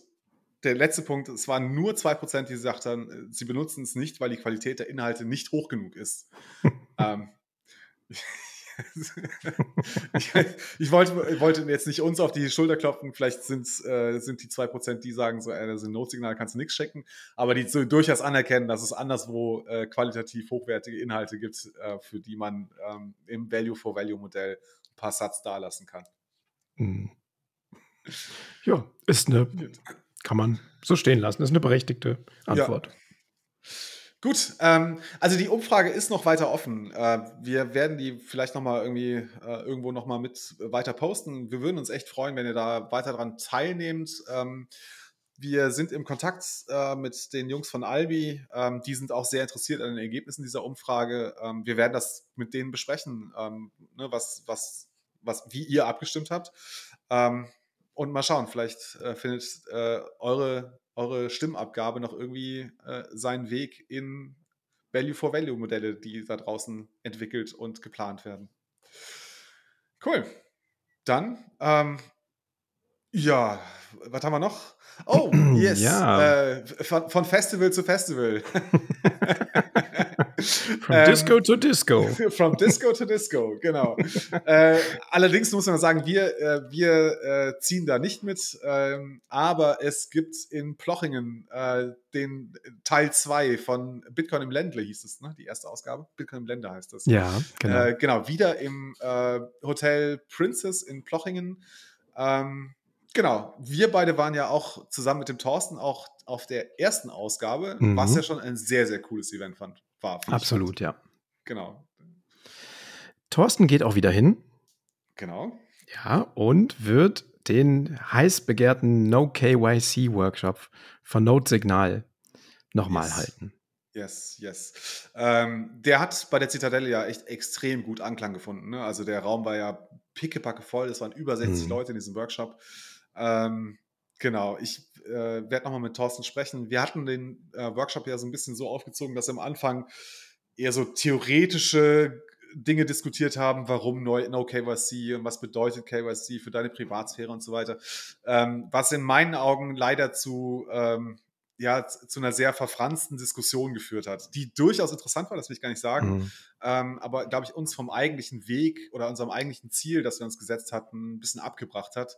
der letzte Punkt, es waren nur 2%, die gesagt haben, sie benutzen es nicht, weil die Qualität der Inhalte nicht hoch genug ist. (laughs) ähm, ich, (laughs) ich, wollte, wollte jetzt nicht uns auf die Schulter klopfen, vielleicht äh, sind die 2%, die sagen, so, äh, das ein Notsignal, kannst du nichts checken, aber die so durchaus anerkennen, dass es anderswo äh, qualitativ hochwertige Inhalte gibt, äh, für die man ähm, im Value-for-Value-Modell ein paar Satz dalassen kann. Hm. Ja, ist eine kann man so stehen lassen. Ist eine berechtigte Antwort. Ja. Gut, ähm, also die Umfrage ist noch weiter offen. Äh, wir werden die vielleicht noch mal irgendwie äh, irgendwo noch mal mit weiter posten. Wir würden uns echt freuen, wenn ihr da weiter dran teilnehmt. Ähm, wir sind im Kontakt äh, mit den Jungs von Albi. Ähm, die sind auch sehr interessiert an den Ergebnissen dieser Umfrage. Ähm, wir werden das mit denen besprechen, ähm, ne, was, was, was, wie ihr abgestimmt habt. Ähm, und mal schauen, vielleicht äh, findet äh, eure, eure Stimmabgabe noch irgendwie äh, seinen Weg in Value-for-Value-Modelle, die da draußen entwickelt und geplant werden. Cool. Dann, ähm, ja, was haben wir noch? Oh, (clears throat) yes. Ja. Äh, von, von, Festival zu Festival. (laughs) (laughs) From ähm, Disco to Disco. (laughs) From Disco to Disco, genau. äh, allerdings muss man sagen, wir, äh, wir äh, ziehen da nicht mit, ähm, aber es gibt in Plochingen äh, den Teil 2 von Bitcoin im Ländle, hieß es, ne? die erste Ausgabe. Bitcoin im Ländle heißt das. Ja, genau. Äh, genau, wieder im äh, Hotel Princess in Plochingen. Ähm, Genau, wir beide waren ja auch zusammen mit dem Thorsten auch auf der ersten Ausgabe, mhm. was ja schon ein sehr, sehr cooles Event fand, war. Absolut, ja. Genau. Thorsten geht auch wieder hin. Genau. Ja, und wird den heiß begehrten No KYC Workshop von Node Signal nochmal yes. halten. Yes, yes. Ähm, der hat bei der Zitadelle ja echt extrem gut Anklang gefunden. Ne? Also der Raum war ja pickepacke voll. Es waren über 60 mhm. Leute in diesem Workshop. Ähm, genau, ich äh, werde nochmal mit Thorsten sprechen. Wir hatten den äh, Workshop ja so ein bisschen so aufgezogen, dass wir am Anfang eher so theoretische Dinge diskutiert haben, warum No KYC und was bedeutet KYC für deine Privatsphäre und so weiter. Ähm, was in meinen Augen leider zu, ähm, ja, zu einer sehr verfransten Diskussion geführt hat, die durchaus interessant war, das will ich gar nicht sagen, mhm. ähm, aber glaube ich uns vom eigentlichen Weg oder unserem eigentlichen Ziel, das wir uns gesetzt hatten, ein bisschen abgebracht hat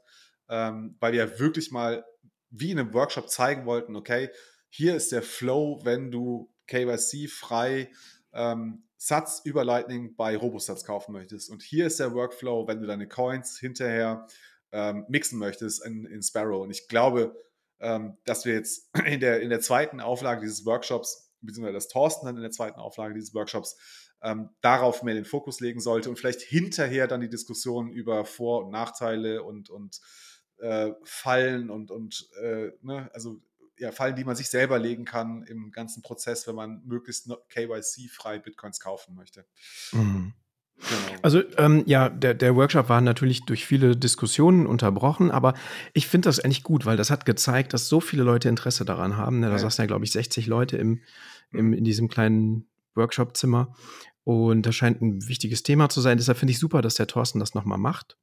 ähm, weil wir ja wirklich mal wie in einem Workshop zeigen wollten, okay, hier ist der Flow, wenn du KYC frei ähm, Satz über Lightning bei Robosatz kaufen möchtest. Und hier ist der Workflow, wenn du deine Coins hinterher ähm, mixen möchtest in, in Sparrow. Und ich glaube, ähm, dass wir jetzt (clears throat) in der, in der zweiten Auflage dieses Workshops, beziehungsweise das Thorsten dann in der zweiten Auflage dieses Workshops, ähm, darauf mehr den Fokus legen sollte und vielleicht hinterher dann die Diskussion über Vor- und Nachteile und, und äh, Fallen und, und äh, ne, also ja, Fallen, die man sich selber legen kann im ganzen Prozess, wenn man möglichst KYC-frei Bitcoins kaufen möchte. Mhm. Genau. Also ähm, ja, der, der Workshop war natürlich durch viele Diskussionen unterbrochen, aber ich finde das eigentlich gut, weil das hat gezeigt, dass so viele Leute Interesse daran haben. Ne? Da ja. saßen ja, glaube ich, 60 Leute im, im, mhm. in diesem kleinen Workshop-Zimmer. Und das scheint ein wichtiges Thema zu sein. Deshalb finde ich super, dass der Thorsten das nochmal macht.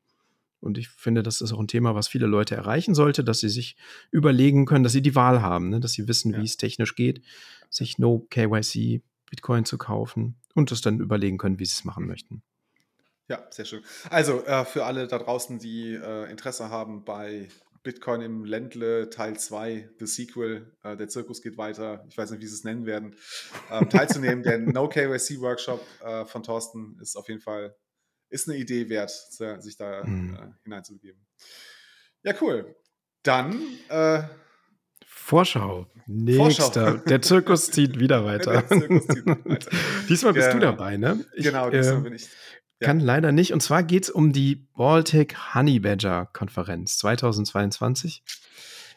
Und ich finde, das ist auch ein Thema, was viele Leute erreichen sollte, dass sie sich überlegen können, dass sie die Wahl haben, ne? dass sie wissen, ja. wie es technisch geht, sich No KYC Bitcoin zu kaufen und es dann überlegen können, wie sie es machen möchten. Ja, sehr schön. Also äh, für alle da draußen, die äh, Interesse haben bei Bitcoin im Ländle Teil 2, The Sequel, äh, der Zirkus geht weiter, ich weiß nicht, wie sie es nennen werden, ähm, teilzunehmen. der (laughs) No KYC Workshop äh, von Thorsten ist auf jeden Fall ist eine Idee wert, sich da mhm. Äh, hineinzubegeben. Ja, cool. Dann äh, Vorschau. Nächster. Vorschau. (laughs) Der Zirkus zieht (laughs) wieder weiter. Zieht weiter. (laughs) diesmal bist genau. du dabei, ne? Ich, genau, diesmal äh, bin ich. Ja. Kann leider nicht. Und zwar geht es um die Baltic Honey Badger Konferenz 2022.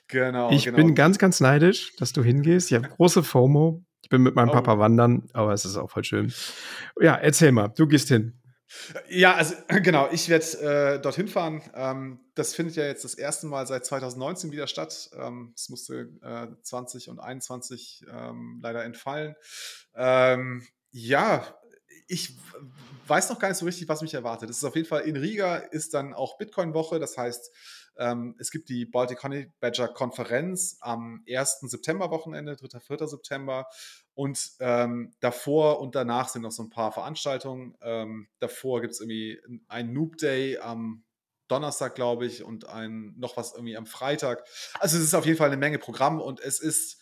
Genau. Ich genau. bin ganz, ganz neidisch, dass du hingehst. Ich habe große FOMO. Ich bin mit meinem oh. Papa wandern, aber es ist auch voll schön. Ja, erzähl mal, du gehst hin. Ja, also (clears throat) genau, ich werde äh, dorthin fahren. Ähm, das findet ja jetzt das erste Mal seit 2019 wieder statt. Ähm, es musste äh, 20 und 21 ähm, leider entfallen. Ähm, ja, ich weiß noch gar nicht so richtig, was mich erwartet. Es ist auf jeden Fall in Riga ist dann auch Bitcoin-Woche. Das heißt, ähm, es gibt die Baltic Honey Badger Konferenz am 1. September-Wochenende, 3. 4. September. Und ähm, davor und danach sind noch so ein paar Veranstaltungen. Ähm, davor gibt es irgendwie einen Noob Day am Donnerstag, glaube ich, und ein noch was irgendwie am Freitag. Also es ist auf jeden Fall eine Menge Programm und es ist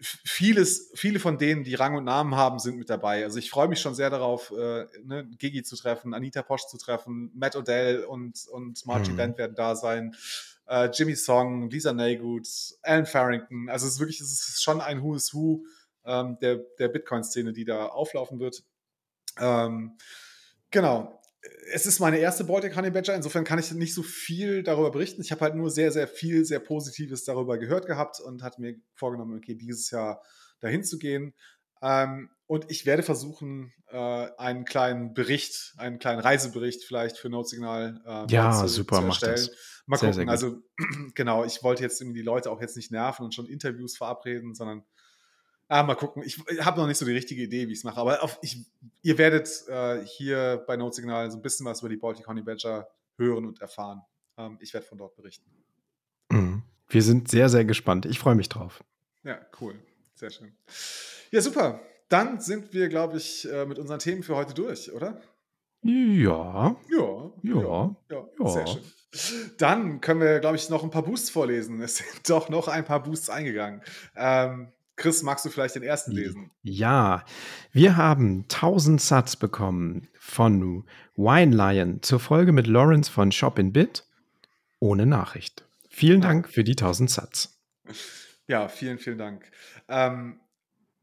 vieles, viele von denen, die Rang und Namen haben, sind mit dabei. Also ich freue mich schon sehr darauf, äh, ne, Gigi zu treffen, Anita Posch zu treffen, Matt Odell und, und Margie mhm. Dent werden da sein, äh, Jimmy Song, Lisa Naygood, Alan Farrington. Also es ist wirklich, es ist schon ein Who is Who ähm, der, der Bitcoin-Szene, die da auflaufen wird. Ähm, genau. Es ist meine erste Baltic Honey Badger, insofern kann ich nicht so viel darüber berichten. Ich habe halt nur sehr, sehr viel, sehr Positives darüber gehört gehabt und hatte mir vorgenommen, okay, dieses Jahr dahin zu gehen. Ähm, und ich werde versuchen, äh, einen kleinen Bericht, einen kleinen Reisebericht vielleicht für Notsignal äh, ja, zu, super, zu erstellen. Macht das. Mal sehr, gucken. Sehr also (clears throat) genau, ich wollte jetzt die Leute auch jetzt nicht nerven und schon Interviews verabreden, sondern Ah, mal gucken. Ich habe noch nicht so die richtige Idee, wie ich es mache. Aber auf, ich, ihr werdet äh, hier bei Notsignal so ein bisschen was über die Baltic Honey Badger hören und erfahren. Ähm, ich werde von dort berichten. Mhm. Wir sind sehr, sehr gespannt. Ich freue mich drauf. Ja, cool. Sehr schön. Ja, super. Dann sind wir, glaube ich, äh, mit unseren Themen für heute durch, oder? Ja. Ja. Ja. Ja. ja. Sehr schön. Dann können wir, glaube ich, noch ein paar Boosts vorlesen. Es sind doch noch ein paar Boosts eingegangen. Ähm, Chris, magst du vielleicht den ersten lesen? Ja, wir haben 1000 Satz bekommen von Wine Lion zur Folge mit Lawrence von Shop in Bit ohne Nachricht. Vielen Dank für die 1000 Satz. Ja, vielen, vielen Dank. Ähm,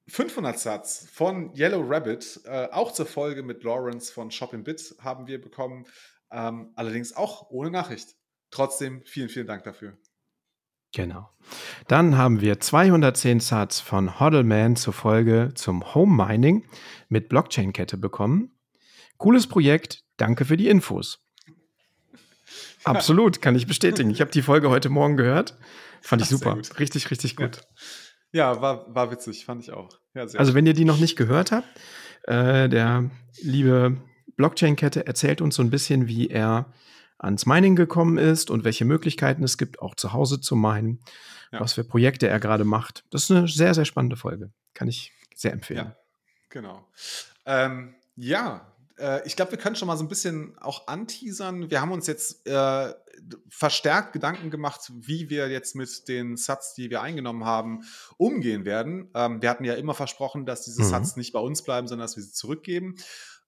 500 Satz von Yellow Rabbit, äh, auch zur Folge mit Lawrence von Shop in Bit haben wir bekommen, ähm, allerdings auch ohne Nachricht. Trotzdem vielen, vielen Dank dafür. Genau. Dann haben wir 210 Satz von Hodlman zur Folge zum Home Mining mit Blockchain-Kette bekommen. Cooles Projekt, danke für die Infos. Absolut, kann ich bestätigen. Ich habe die Folge heute Morgen gehört. Fand ich Ach, super. Richtig, richtig gut. Ja, ja war, war witzig, fand ich auch. Ja, also, wenn ihr die noch nicht gehört habt, äh, der liebe Blockchain-Kette erzählt uns so ein bisschen, wie er ans Mining gekommen ist und welche Möglichkeiten es gibt, auch zu Hause zu minen, ja. was für Projekte er gerade macht. Das ist eine sehr, sehr spannende Folge. Kann ich sehr empfehlen. Ja, genau. Ähm, ja, äh, ich glaube, wir können schon mal so ein bisschen auch anteasern. Wir haben uns jetzt äh, verstärkt Gedanken gemacht, wie wir jetzt mit den Sats, die wir eingenommen haben, umgehen werden. Ähm, wir hatten ja immer versprochen, dass diese mhm. Sats nicht bei uns bleiben, sondern dass wir sie zurückgeben.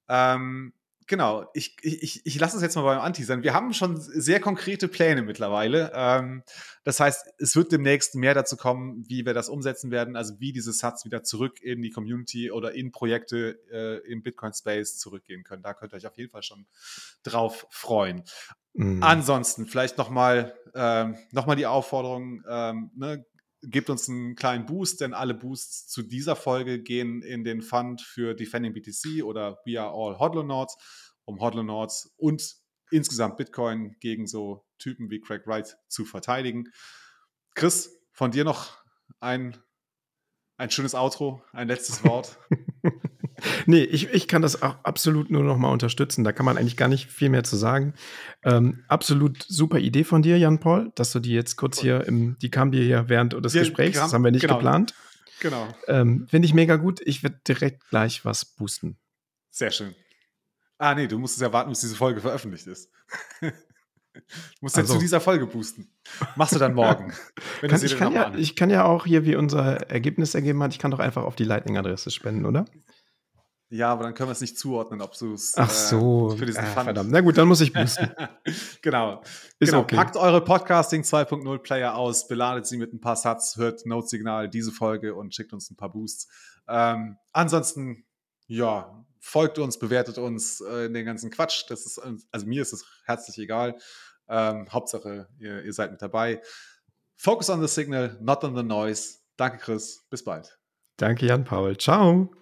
Ähm, genau, ich, ich, ich lasse es jetzt mal beim Anti sein. Wir haben schon sehr konkrete Pläne mittlerweile. Ähm, das heißt, es wird demnächst mehr dazu kommen, wie wir das umsetzen werden, also wie diese Sats wieder zurück in die Community oder in Projekte äh, im Bitcoin-Space zurückgehen können. Da könnt ihr euch auf jeden Fall schon drauf freuen. Mhm. Ansonsten vielleicht nochmal ähm, noch die Aufforderung, ähm, ne, gebt uns einen kleinen Boost, denn alle Boosts zu dieser Folge gehen in den Fund für Defending BTC oder We Are All Hodlonauts, um Hodlonauts und insgesamt Bitcoin gegen so Typen wie Craig Wright zu verteidigen. Chris, von dir noch ein, ein schönes Outro, ein letztes Wort. (laughs) nee, ich, ich kann das auch absolut nur noch mal unterstützen. Da kann man eigentlich gar nicht viel mehr zu sagen. Ähm, absolut super Idee von dir, Jan-Paul, dass du die jetzt kurz hier im, die kam dir hier während des ja, Gesprächs, das haben wir nicht genau. geplant. Genau. Ähm, Finde ich mega gut. Ich werde direkt gleich was boosten. Sehr schön. Ah, nee, du musst es ja warten, bis diese Folge veröffentlicht ist. (laughs) Du musst also. ja zu dieser Folge boosten. Machst du dann morgen. (laughs) kann, ich, kann ja, ich kann ja auch hier, wie unser Ergebnis ergeben hat, ich kann doch einfach auf die Lightning-Adresse spenden, oder? Ja, aber dann können wir es nicht zuordnen, ob du es Ach äh, so. Äh, für diesen ah, Verdammt. Na gut, dann muss ich boosten. (laughs) genau. Ist genau. Okay. Packt eure Podcasting 2.0 Player aus, beladet sie mit ein paar Satz, hört Note-Signal diese Folge und schickt uns ein paar Boosts. Ähm, ansonsten, ja, folgt uns, bewertet uns äh, in den ganzen Quatsch. Das ist, also mir ist es herzlich egal. Ähm, Hauptsache, ihr, ihr seid mit dabei. Focus on the signal, not on the noise. Danke, Chris. Bis bald. Danke, Jan-Paul. Ciao.